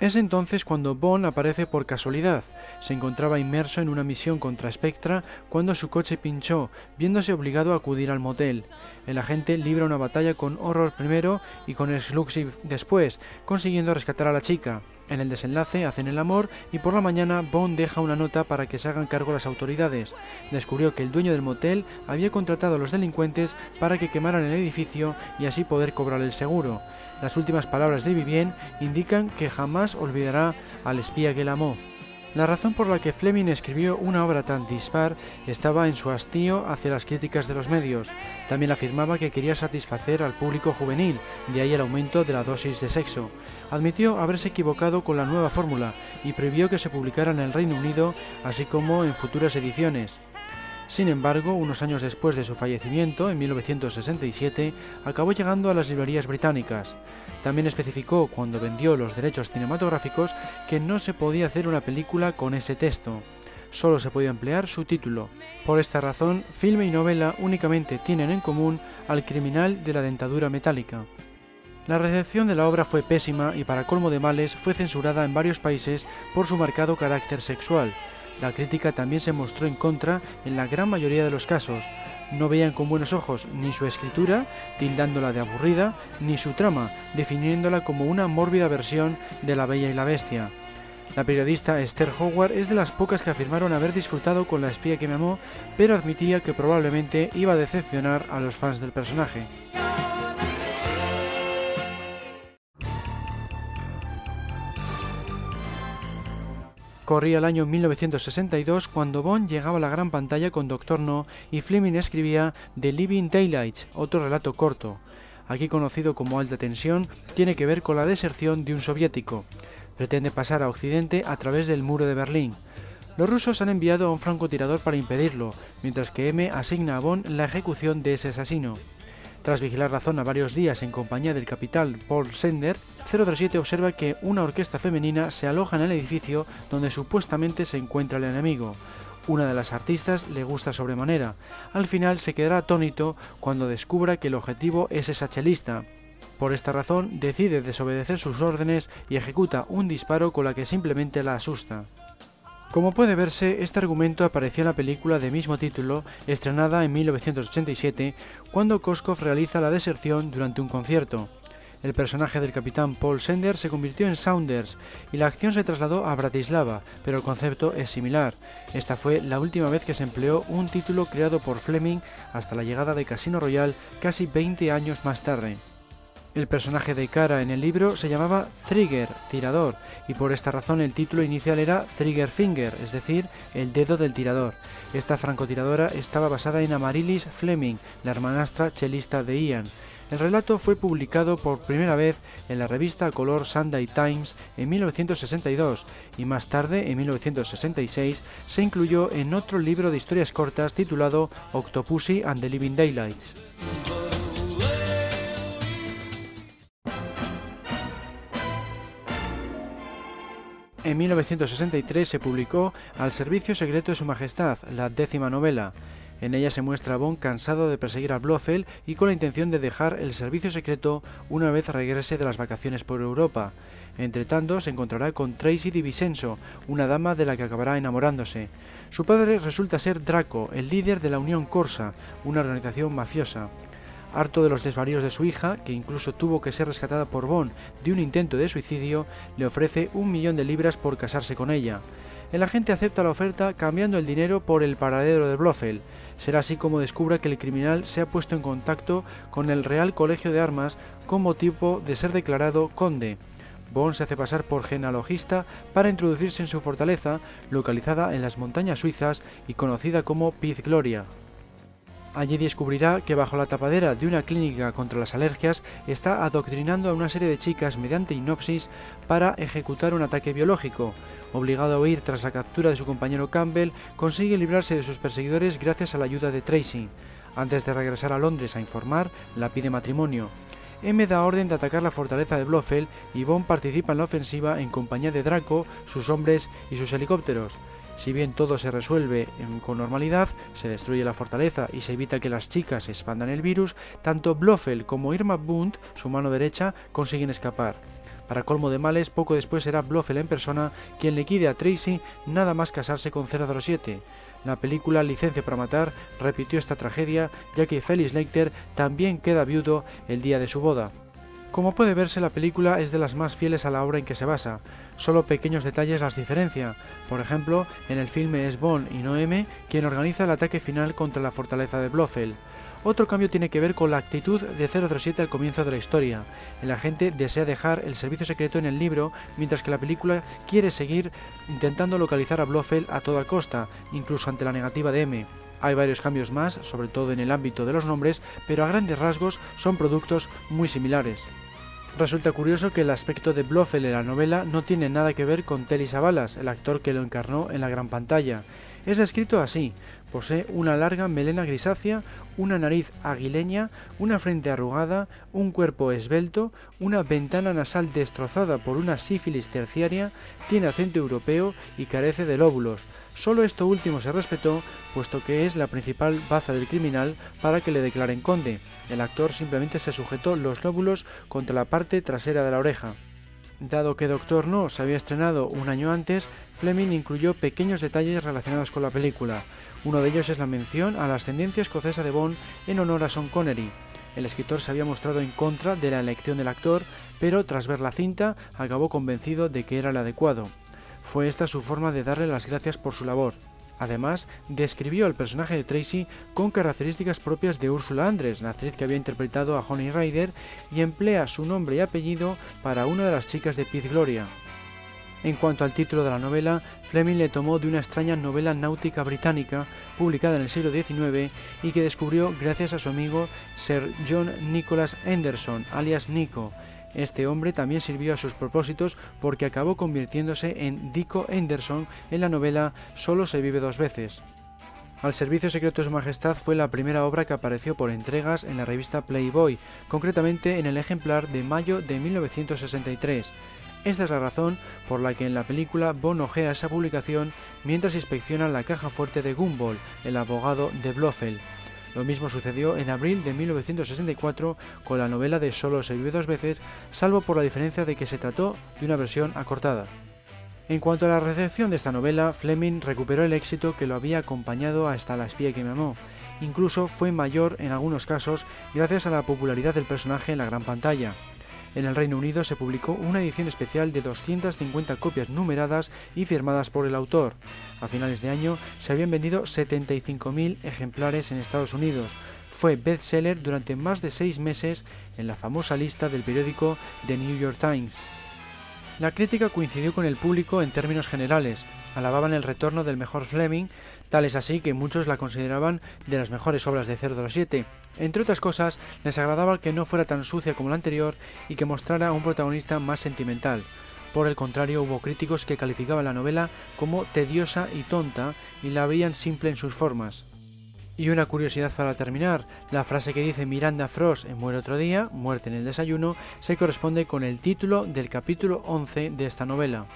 Es entonces cuando Bond aparece por casualidad. Se encontraba inmerso en una misión contra Spectra cuando su coche pinchó, viéndose obligado a acudir al motel. El agente libra una batalla con Horror primero y con Sluxy después, consiguiendo rescatar a la chica. En el desenlace hacen el amor y por la mañana Bond deja una nota para que se hagan cargo las autoridades. Descubrió que el dueño del motel había contratado a los delincuentes para que quemaran el edificio y así poder cobrar el seguro. Las últimas palabras de Vivien indican que jamás olvidará al espía que la amó. La razón por la que Fleming escribió una obra tan dispar estaba en su hastío hacia las críticas de los medios. También afirmaba que quería satisfacer al público juvenil, de ahí el aumento de la dosis de sexo. Admitió haberse equivocado con la nueva fórmula y prohibió que se publicara en el Reino Unido, así como en futuras ediciones. Sin embargo, unos años después de su fallecimiento, en 1967, acabó llegando a las librerías británicas. También especificó, cuando vendió los derechos cinematográficos, que no se podía hacer una película con ese texto. Solo se podía emplear su título. Por esta razón, filme y novela únicamente tienen en común al criminal de la dentadura metálica. La recepción de la obra fue pésima y para colmo de males fue censurada en varios países por su marcado carácter sexual, la crítica también se mostró en contra en la gran mayoría de los casos. No veían con buenos ojos ni su escritura, tildándola de aburrida, ni su trama, definiéndola como una mórbida versión de La Bella y la Bestia. La periodista Esther Howard es de las pocas que afirmaron haber disfrutado con La espía que me amó, pero admitía que probablemente iba a decepcionar a los fans del personaje. Corría el año 1962 cuando Bond llegaba a la gran pantalla con Doctor No y Fleming escribía The Living Daylights, otro relato corto. Aquí conocido como Alta Tensión, tiene que ver con la deserción de un soviético. Pretende pasar a Occidente a través del muro de Berlín. Los rusos han enviado a un francotirador para impedirlo, mientras que M asigna a Bond la ejecución de ese asesino. Tras vigilar la zona varios días en compañía del capitán Paul Sender, 037 observa que una orquesta femenina se aloja en el edificio donde supuestamente se encuentra el enemigo. Una de las artistas le gusta sobremanera. Al final se quedará atónito cuando descubra que el objetivo es esa chelista. Por esta razón decide desobedecer sus órdenes y ejecuta un disparo con la que simplemente la asusta. Como puede verse, este argumento apareció en la película de mismo título, estrenada en 1987, cuando Koskov realiza la deserción durante un concierto. El personaje del capitán Paul Sender se convirtió en Saunders y la acción se trasladó a Bratislava, pero el concepto es similar. Esta fue la última vez que se empleó un título creado por Fleming hasta la llegada de Casino Royale casi 20 años más tarde. El personaje de Kara en el libro se llamaba Trigger, tirador, y por esta razón el título inicial era Trigger Finger, es decir, el dedo del tirador. Esta francotiradora estaba basada en Amaryllis Fleming, la hermanastra chelista de Ian. El relato fue publicado por primera vez en la revista color Sunday Times en 1962 y más tarde, en 1966, se incluyó en otro libro de historias cortas titulado Octopussy and the Living Daylights. En 1963 se publicó Al servicio secreto de su majestad, la décima novela. En ella se muestra a Bond cansado de perseguir a Blofeld y con la intención de dejar el servicio secreto una vez regrese de las vacaciones por Europa. Entre tanto, se encontrará con Tracy Di Vicenzo, una dama de la que acabará enamorándose. Su padre resulta ser Draco, el líder de la Unión Corsa, una organización mafiosa. Harto de los desvaríos de su hija, que incluso tuvo que ser rescatada por Bond de un intento de suicidio, le ofrece un millón de libras por casarse con ella. El agente acepta la oferta cambiando el dinero por el paradero de Blofeld. Será así como descubra que el criminal se ha puesto en contacto con el Real Colegio de Armas con motivo de ser declarado conde. Bond se hace pasar por genealogista para introducirse en su fortaleza, localizada en las montañas suizas y conocida como Piz Gloria. Allí descubrirá que bajo la tapadera de una clínica contra las alergias está adoctrinando a una serie de chicas mediante hipnosis para ejecutar un ataque biológico. Obligado a huir tras la captura de su compañero Campbell, consigue librarse de sus perseguidores gracias a la ayuda de Tracy. Antes de regresar a Londres a informar, la pide matrimonio. M da orden de atacar la fortaleza de Blofeld y Bond participa en la ofensiva en compañía de Draco, sus hombres y sus helicópteros. Si bien todo se resuelve con normalidad, se destruye la fortaleza y se evita que las chicas expandan el virus, tanto Blofeld como Irma Bund, su mano derecha, consiguen escapar. Para colmo de males, poco después será Blofeld en persona quien le quide a Tracy nada más casarse con 007. La película Licencia para Matar repitió esta tragedia, ya que Felix Leiter también queda viudo el día de su boda. Como puede verse, la película es de las más fieles a la obra en que se basa. Solo pequeños detalles las diferencia. Por ejemplo, en el filme es Bond y no M quien organiza el ataque final contra la fortaleza de Blofeld. Otro cambio tiene que ver con la actitud de 007 al comienzo de la historia. El agente desea dejar el servicio secreto en el libro, mientras que la película quiere seguir intentando localizar a Blofeld a toda costa, incluso ante la negativa de M. Hay varios cambios más, sobre todo en el ámbito de los nombres, pero a grandes rasgos son productos muy similares. Resulta curioso que el aspecto de Blofeld en la novela no tiene nada que ver con Telly Savalas, el actor que lo encarnó en la gran pantalla. Es escrito así, posee una larga melena grisácea, una nariz aguileña, una frente arrugada, un cuerpo esbelto, una ventana nasal destrozada por una sífilis terciaria, tiene acento europeo y carece de lóbulos. Solo esto último se respetó, puesto que es la principal baza del criminal para que le declaren conde. El actor simplemente se sujetó los lóbulos contra la parte trasera de la oreja. Dado que Doctor No se había estrenado un año antes, Fleming incluyó pequeños detalles relacionados con la película. Uno de ellos es la mención a la ascendencia escocesa de Bond en honor a Sean Connery. El escritor se había mostrado en contra de la elección del actor, pero tras ver la cinta acabó convencido de que era el adecuado. Fue esta su forma de darle las gracias por su labor. Además, describió al personaje de Tracy con características propias de Ursula Andress, la actriz que había interpretado a Honey Rider, y emplea su nombre y apellido para una de las chicas de Piz Gloria. En cuanto al título de la novela, Fleming le tomó de una extraña novela náutica británica publicada en el siglo XIX y que descubrió gracias a su amigo Sir John Nicholas Anderson, alias Nico. Este hombre también sirvió a sus propósitos porque acabó convirtiéndose en Dico Anderson en la novela Solo se vive dos veces. Al Servicio Secreto de Su Majestad fue la primera obra que apareció por entregas en la revista Playboy, concretamente en el ejemplar de mayo de 1963. Esta es la razón por la que en la película Bond ojea esa publicación mientras inspecciona la caja fuerte de Gumball, el abogado de Blofeld. Lo mismo sucedió en abril de 1964 con la novela de Solo se vive dos veces, salvo por la diferencia de que se trató de una versión acortada. En cuanto a la recepción de esta novela, Fleming recuperó el éxito que lo había acompañado hasta La espía que me amó. Incluso fue mayor en algunos casos gracias a la popularidad del personaje en la gran pantalla. En el Reino Unido se publicó una edición especial de 250 copias numeradas y firmadas por el autor. A finales de año se habían vendido 75.000 ejemplares en Estados Unidos. Fue bestseller durante más de seis meses en la famosa lista del periódico The New York Times. La crítica coincidió con el público en términos generales. Alababan el retorno del mejor Fleming, tal es así que muchos la consideraban de las mejores obras de 007. Entre otras cosas, les agradaba que no fuera tan sucia como la anterior y que mostrara un protagonista más sentimental. Por el contrario, hubo críticos que calificaban la novela como tediosa y tonta y la veían simple en sus formas. Y una curiosidad para terminar, la frase que dice Miranda Frost en Muere otro día, Muerte en el desayuno, se corresponde con el título del capítulo 11 de esta novela.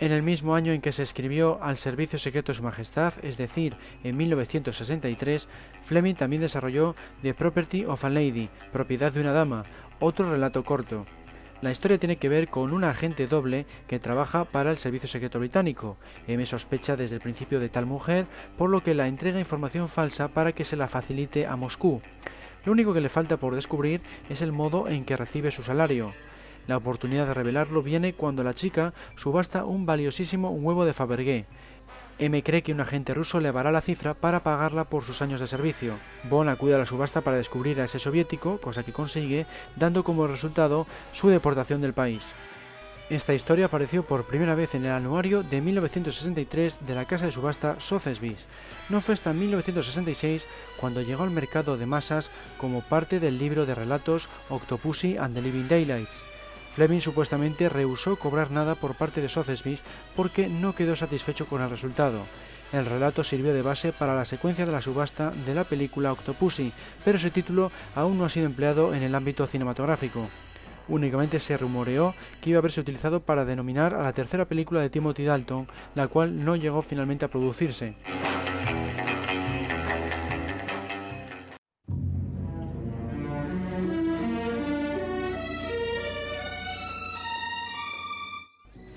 En el mismo año en que se escribió Al Servicio Secreto de Su Majestad, es decir, en 1963, Fleming también desarrolló The Property of a Lady, Propiedad de una Dama, otro relato corto. La historia tiene que ver con un agente doble que trabaja para el Servicio Secreto Británico. M sospecha desde el principio de tal mujer, por lo que la entrega información falsa para que se la facilite a Moscú. Lo único que le falta por descubrir es el modo en que recibe su salario. La oportunidad de revelarlo viene cuando la chica subasta un valiosísimo huevo de Fabergé. M cree que un agente ruso le hará la cifra para pagarla por sus años de servicio. Bond acude a la subasta para descubrir a ese soviético, cosa que consigue, dando como resultado su deportación del país. Esta historia apareció por primera vez en el anuario de 1963 de la casa de subasta Sotheby's. No fue hasta 1966 cuando llegó al mercado de masas como parte del libro de relatos Octopussy and the Living Daylights. Fleming supuestamente rehusó cobrar nada por parte de Sotheby's porque no quedó satisfecho con el resultado. El relato sirvió de base para la secuencia de la subasta de la película Octopussy, pero ese título aún no ha sido empleado en el ámbito cinematográfico. Únicamente se rumoreó que iba a haberse utilizado para denominar a la tercera película de Timothy Dalton, la cual no llegó finalmente a producirse.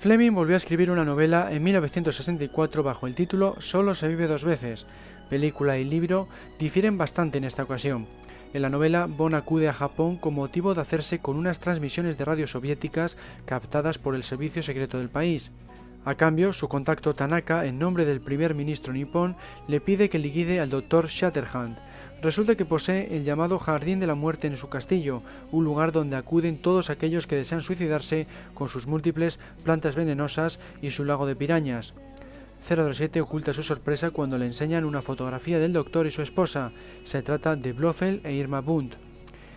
Fleming volvió a escribir una novela en 1964 bajo el título Solo se vive dos veces. Película y libro difieren bastante en esta ocasión. En la novela, Bond acude a Japón con motivo de hacerse con unas transmisiones de radio soviéticas captadas por el servicio secreto del país. A cambio, su contacto Tanaka, en nombre del primer ministro nipón, le pide que liquide al doctor Shatterhand, Resulta que posee el llamado Jardín de la Muerte en su castillo, un lugar donde acuden todos aquellos que desean suicidarse con sus múltiples plantas venenosas y su lago de pirañas. 007 oculta su sorpresa cuando le enseñan una fotografía del doctor y su esposa. Se trata de Blofeld e Irma Bund.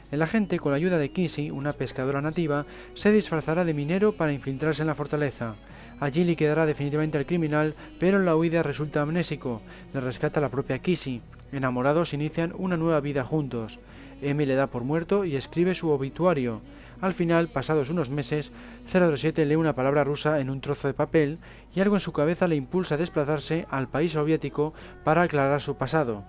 El agente, con la ayuda de Kissy, una pescadora nativa, se disfrazará de minero para infiltrarse en la fortaleza. Allí liquidará definitivamente al criminal, pero en la huida resulta amnésico. Le rescata la propia Kissy. Enamorados inician una nueva vida juntos. M le da por muerto y escribe su obituario. Al final, pasados unos meses, 007 lee una palabra rusa en un trozo de papel y algo en su cabeza le impulsa a desplazarse al país soviético para aclarar su pasado.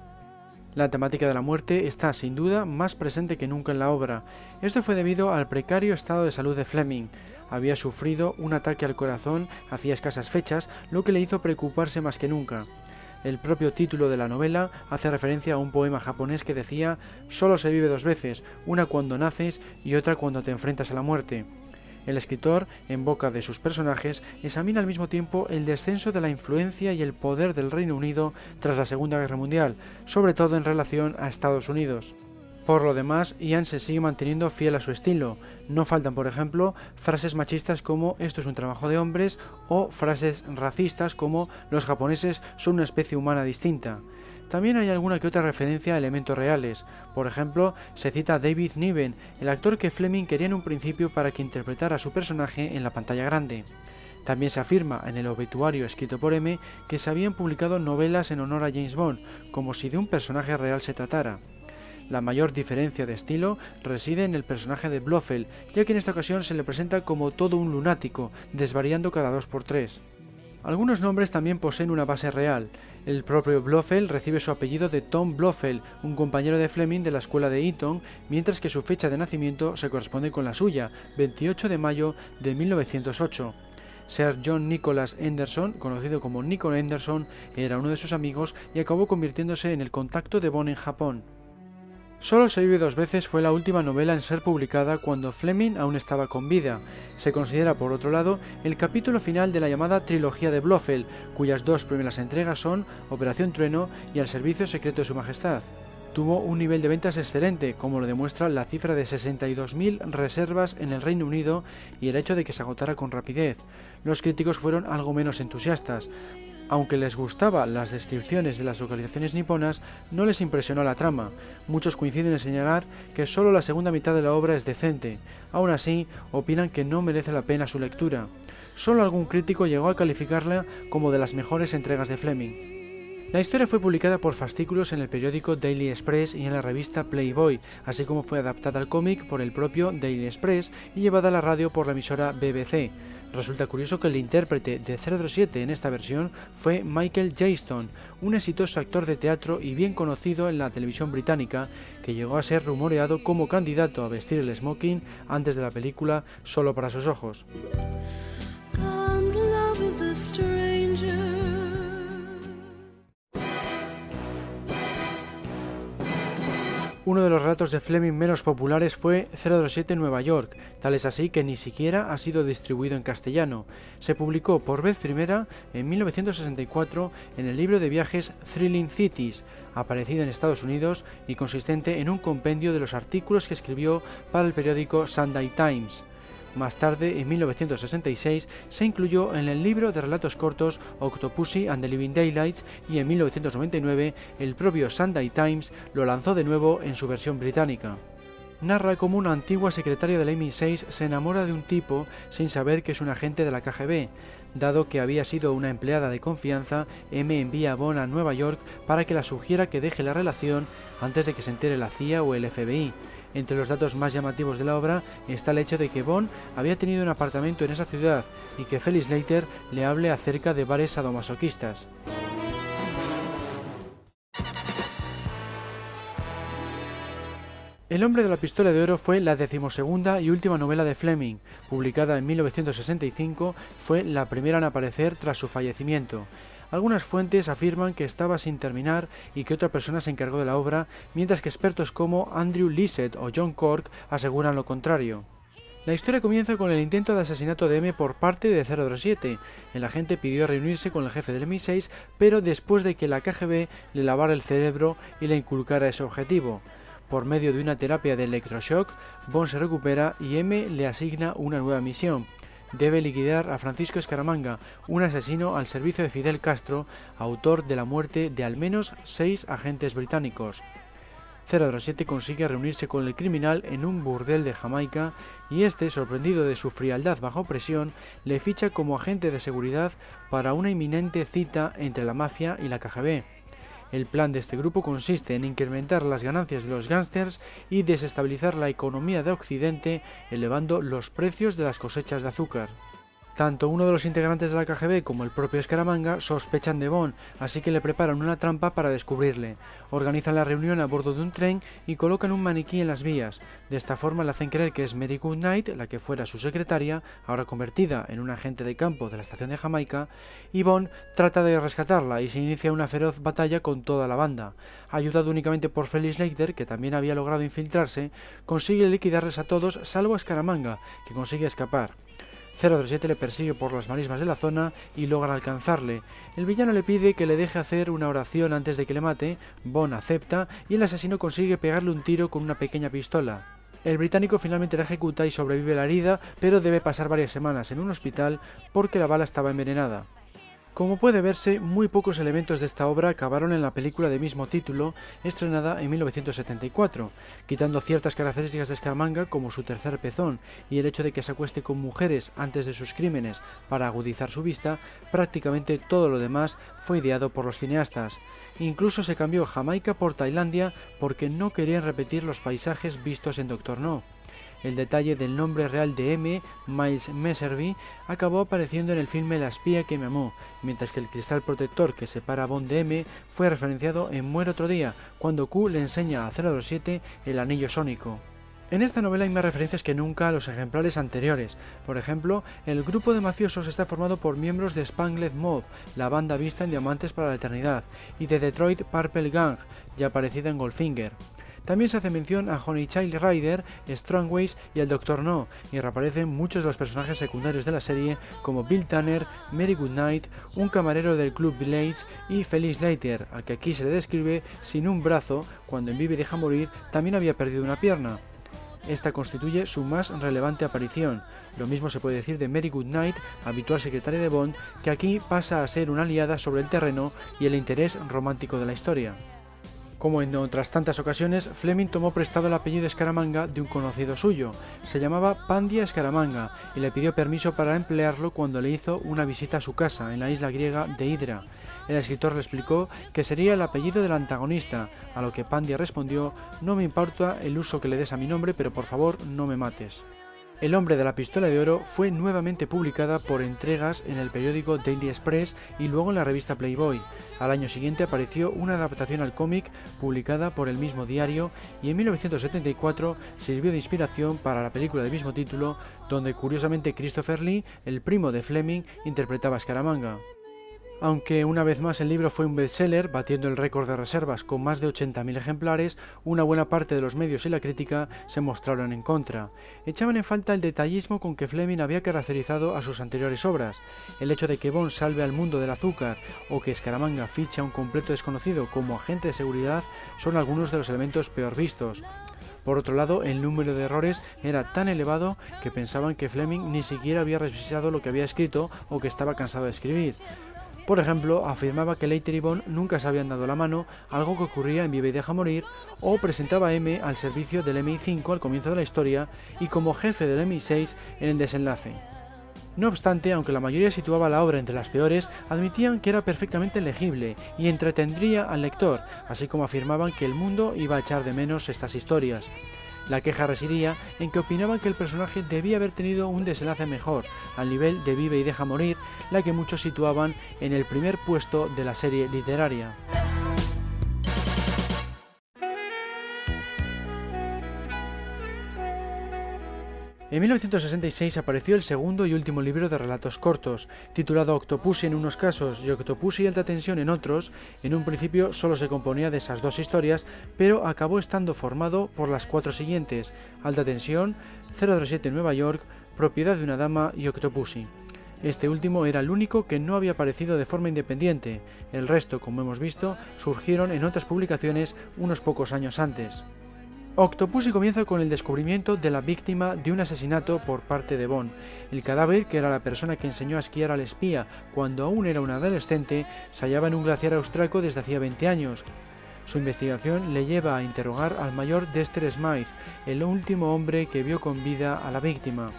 La temática de la muerte está sin duda más presente que nunca en la obra. Esto fue debido al precario estado de salud de Fleming. Había sufrido un ataque al corazón hacía escasas fechas, lo que le hizo preocuparse más que nunca. El propio título de la novela hace referencia a un poema japonés que decía Solo se vive dos veces, una cuando naces y otra cuando te enfrentas a la muerte. El escritor, en boca de sus personajes, examina al mismo tiempo el descenso de la influencia y el poder del Reino Unido tras la Segunda Guerra Mundial, sobre todo en relación a Estados Unidos. Por lo demás, Ian se sigue manteniendo fiel a su estilo. No faltan, por ejemplo, frases machistas como esto es un trabajo de hombres o frases racistas como los japoneses son una especie humana distinta. También hay alguna que otra referencia a elementos reales. Por ejemplo, se cita David Niven, el actor que Fleming quería en un principio para que interpretara a su personaje en la pantalla grande. También se afirma en el obituario escrito por M que se habían publicado novelas en honor a James Bond, como si de un personaje real se tratara. La mayor diferencia de estilo reside en el personaje de Blofeld, ya que en esta ocasión se le presenta como todo un lunático, desvariando cada dos por tres. Algunos nombres también poseen una base real. El propio Blofeld recibe su apellido de Tom Blofeld, un compañero de Fleming de la escuela de Eton, mientras que su fecha de nacimiento se corresponde con la suya, 28 de mayo de 1908. Sir John Nicholas Anderson, conocido como Nico Anderson, era uno de sus amigos y acabó convirtiéndose en el contacto de Bond en Japón. Solo se vive dos veces fue la última novela en ser publicada cuando Fleming aún estaba con vida. Se considera, por otro lado, el capítulo final de la llamada trilogía de Blofeld, cuyas dos primeras entregas son Operación Trueno y El Servicio Secreto de Su Majestad. Tuvo un nivel de ventas excelente, como lo demuestra la cifra de 62.000 reservas en el Reino Unido y el hecho de que se agotara con rapidez. Los críticos fueron algo menos entusiastas. Aunque les gustaban las descripciones de las localizaciones niponas, no les impresionó la trama. Muchos coinciden en señalar que solo la segunda mitad de la obra es decente. Aún así, opinan que no merece la pena su lectura. Solo algún crítico llegó a calificarla como de las mejores entregas de Fleming. La historia fue publicada por fascículos en el periódico Daily Express y en la revista Playboy, así como fue adaptada al cómic por el propio Daily Express y llevada a la radio por la emisora BBC. Resulta curioso que el intérprete de 007 en esta versión fue Michael Jayston, un exitoso actor de teatro y bien conocido en la televisión británica, que llegó a ser rumoreado como candidato a vestir el smoking antes de la película Solo para sus ojos. Uno de los relatos de Fleming menos populares fue 007 Nueva York, tal es así que ni siquiera ha sido distribuido en castellano. Se publicó por vez primera en 1964 en el libro de viajes Thrilling Cities, aparecido en Estados Unidos y consistente en un compendio de los artículos que escribió para el periódico Sunday Times. Más tarde, en 1966, se incluyó en el libro de relatos cortos Octopussy and the Living Daylights y en 1999 el propio Sunday Times lo lanzó de nuevo en su versión británica. Narra cómo una antigua secretaria del MI6 se enamora de un tipo sin saber que es un agente de la KGB. Dado que había sido una empleada de confianza, M envía a Bond a Nueva York para que la sugiera que deje la relación antes de que se entere la CIA o el FBI. Entre los datos más llamativos de la obra está el hecho de que Bond había tenido un apartamento en esa ciudad y que Felix Leiter le hable acerca de bares sadomasoquistas. El hombre de la pistola de oro fue la decimosegunda y última novela de Fleming, publicada en 1965, fue la primera en aparecer tras su fallecimiento. Algunas fuentes afirman que estaba sin terminar y que otra persona se encargó de la obra, mientras que expertos como Andrew Lisset o John Cork aseguran lo contrario. La historia comienza con el intento de asesinato de M por parte de 007. El agente pidió reunirse con el jefe del MI6, pero después de que la KGB le lavara el cerebro y le inculcara ese objetivo. Por medio de una terapia de electroshock, Bond se recupera y M le asigna una nueva misión debe liquidar a Francisco Escaramanga, un asesino al servicio de Fidel Castro, autor de la muerte de al menos seis agentes británicos. 007 consigue reunirse con el criminal en un burdel de Jamaica y este, sorprendido de su frialdad bajo presión, le ficha como agente de seguridad para una inminente cita entre la mafia y la KGB. El plan de este grupo consiste en incrementar las ganancias de los gángsters y desestabilizar la economía de Occidente elevando los precios de las cosechas de azúcar. Tanto uno de los integrantes de la KGB como el propio Escaramanga sospechan de Bond, así que le preparan una trampa para descubrirle. Organizan la reunión a bordo de un tren y colocan un maniquí en las vías. De esta forma le hacen creer que es Mary Goodnight, la que fuera su secretaria, ahora convertida en un agente de campo de la estación de Jamaica, y Bond trata de rescatarla y se inicia una feroz batalla con toda la banda. Ayudado únicamente por Felix Leiter, que también había logrado infiltrarse, consigue liquidarles a todos salvo a Escaramanga, que consigue escapar. 007 le persigue por las marismas de la zona y logra alcanzarle. El villano le pide que le deje hacer una oración antes de que le mate, Bond acepta y el asesino consigue pegarle un tiro con una pequeña pistola. El británico finalmente la ejecuta y sobrevive la herida, pero debe pasar varias semanas en un hospital porque la bala estaba envenenada. Como puede verse, muy pocos elementos de esta obra acabaron en la película de mismo título, estrenada en 1974, quitando ciertas características de Scaramanga como su tercer pezón y el hecho de que se acueste con mujeres antes de sus crímenes para agudizar su vista, prácticamente todo lo demás fue ideado por los cineastas. Incluso se cambió Jamaica por Tailandia porque no querían repetir los paisajes vistos en Doctor No. El detalle del nombre real de M, Miles Messervy, acabó apareciendo en el filme La espía que me amó, mientras que el cristal protector que separa a Bond de M fue referenciado en Muere otro día, cuando Q le enseña a 007 el anillo sónico. En esta novela hay más referencias que nunca a los ejemplares anteriores. Por ejemplo, el grupo de mafiosos está formado por miembros de Spangled Mob, la banda vista en Diamantes para la Eternidad, y de Detroit Purple Gang, ya aparecida en Goldfinger. También se hace mención a Honey Child Rider, Strongways y el Doctor No, y reaparecen muchos de los personajes secundarios de la serie como Bill Tanner, Mary Goodnight, un camarero del Club Blades y Felix Leiter, al que aquí se le describe sin un brazo, cuando en Vive deja morir también había perdido una pierna. Esta constituye su más relevante aparición. Lo mismo se puede decir de Mary Goodnight, habitual secretaria de Bond, que aquí pasa a ser una aliada sobre el terreno y el interés romántico de la historia. Como en otras tantas ocasiones, Fleming tomó prestado el apellido Escaramanga de un conocido suyo. Se llamaba Pandia Escaramanga y le pidió permiso para emplearlo cuando le hizo una visita a su casa en la isla griega de Hydra. El escritor le explicó que sería el apellido del antagonista, a lo que Pandia respondió, no me importa el uso que le des a mi nombre, pero por favor no me mates. El hombre de la pistola de oro fue nuevamente publicada por entregas en el periódico Daily Express y luego en la revista Playboy. Al año siguiente apareció una adaptación al cómic publicada por el mismo diario y en 1974 sirvió de inspiración para la película del mismo título, donde curiosamente Christopher Lee, el primo de Fleming, interpretaba a Scaramanga. Aunque una vez más el libro fue un bestseller, batiendo el récord de reservas con más de 80.000 ejemplares, una buena parte de los medios y la crítica se mostraron en contra. Echaban en falta el detallismo con que Fleming había caracterizado a sus anteriores obras, el hecho de que Bond salve al mundo del azúcar o que Scaramanga ficha a un completo desconocido como agente de seguridad son algunos de los elementos peor vistos. Por otro lado, el número de errores era tan elevado que pensaban que Fleming ni siquiera había revisado lo que había escrito o que estaba cansado de escribir. Por ejemplo, afirmaba que Leiter y Bond nunca se habían dado la mano, algo que ocurría en Vive y Deja Morir, o presentaba a M al servicio del MI5 al comienzo de la historia y como jefe del MI6 en el desenlace. No obstante, aunque la mayoría situaba la obra entre las peores, admitían que era perfectamente legible y entretendría al lector, así como afirmaban que el mundo iba a echar de menos estas historias. La queja residía en que opinaban que el personaje debía haber tenido un desenlace mejor, al nivel de Vive y Deja Morir, la que muchos situaban en el primer puesto de la serie literaria. En 1966 apareció el segundo y último libro de relatos cortos, titulado Octopussy en unos casos y Octopussy Alta Tensión en otros. En un principio solo se componía de esas dos historias, pero acabó estando formado por las cuatro siguientes: Alta Tensión, 007 Nueva York, Propiedad de una Dama y Octopussy. Este último era el único que no había aparecido de forma independiente, el resto, como hemos visto, surgieron en otras publicaciones unos pocos años antes. Octopussy comienza con el descubrimiento de la víctima de un asesinato por parte de Bond. El cadáver, que era la persona que enseñó a esquiar al espía cuando aún era un adolescente, se hallaba en un glaciar austraco desde hacía 20 años. Su investigación le lleva a interrogar al mayor Dexter Smythe, el último hombre que vio con vida a la víctima.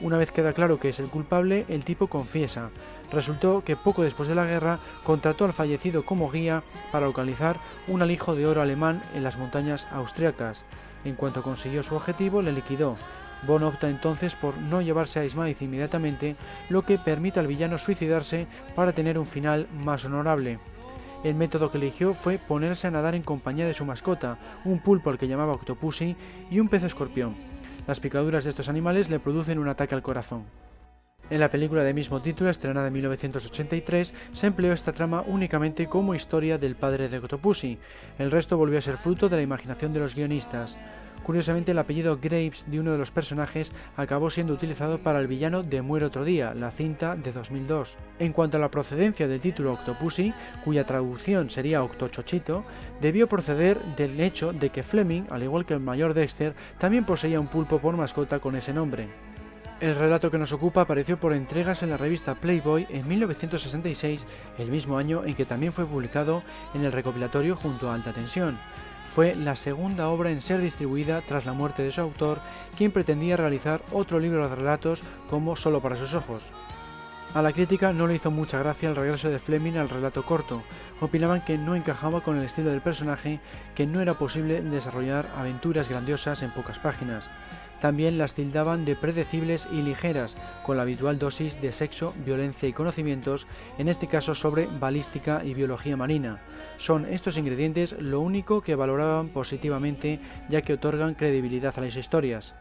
Una vez queda claro que es el culpable, el tipo confiesa. Resultó que poco después de la guerra contrató al fallecido como guía para localizar un alijo de oro alemán en las montañas austriacas. En cuanto consiguió su objetivo, le liquidó. Bond opta entonces por no llevarse a Smythe inmediatamente, lo que permite al villano suicidarse para tener un final más honorable. El método que eligió fue ponerse a nadar en compañía de su mascota, un pulpo al que llamaba Octopussy y un pez escorpión. Las picaduras de estos animales le producen un ataque al corazón. En la película de mismo título, estrenada en 1983, se empleó esta trama únicamente como historia del padre de Octopussy. El resto volvió a ser fruto de la imaginación de los guionistas. Curiosamente, el apellido Graves de uno de los personajes acabó siendo utilizado para el villano de Muere otro día, la cinta de 2002. En cuanto a la procedencia del título Octopussy, cuya traducción sería Octochochito, debió proceder del hecho de que Fleming, al igual que el mayor Dexter, también poseía un pulpo por mascota con ese nombre. El relato que nos ocupa apareció por entregas en la revista Playboy en 1966, el mismo año en que también fue publicado en el recopilatorio junto a Alta Tensión. Fue la segunda obra en ser distribuida tras la muerte de su autor, quien pretendía realizar otro libro de relatos como Solo para sus ojos. A la crítica no le hizo mucha gracia el regreso de Fleming al relato corto. Opinaban que no encajaba con el estilo del personaje, que no era posible desarrollar aventuras grandiosas en pocas páginas. También las tildaban de predecibles y ligeras, con la habitual dosis de sexo, violencia y conocimientos, en este caso sobre balística y biología marina. Son estos ingredientes lo único que valoraban positivamente ya que otorgan credibilidad a las historias.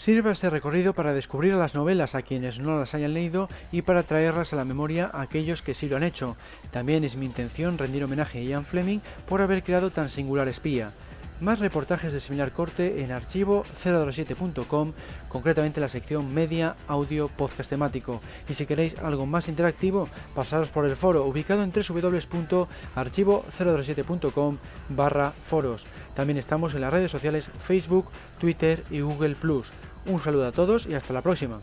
Sirve este recorrido para descubrir las novelas a quienes no las hayan leído y para traerlas a la memoria a aquellos que sí lo han hecho. También es mi intención rendir homenaje a Ian Fleming por haber creado tan singular espía. Más reportajes de similar corte en archivo 007.com, concretamente la sección media, audio, podcast temático. Y si queréis algo más interactivo, pasaros por el foro ubicado en www.archivo007.com barra foros. También estamos en las redes sociales Facebook, Twitter y Google ⁇ un saludo a todos y hasta la próxima.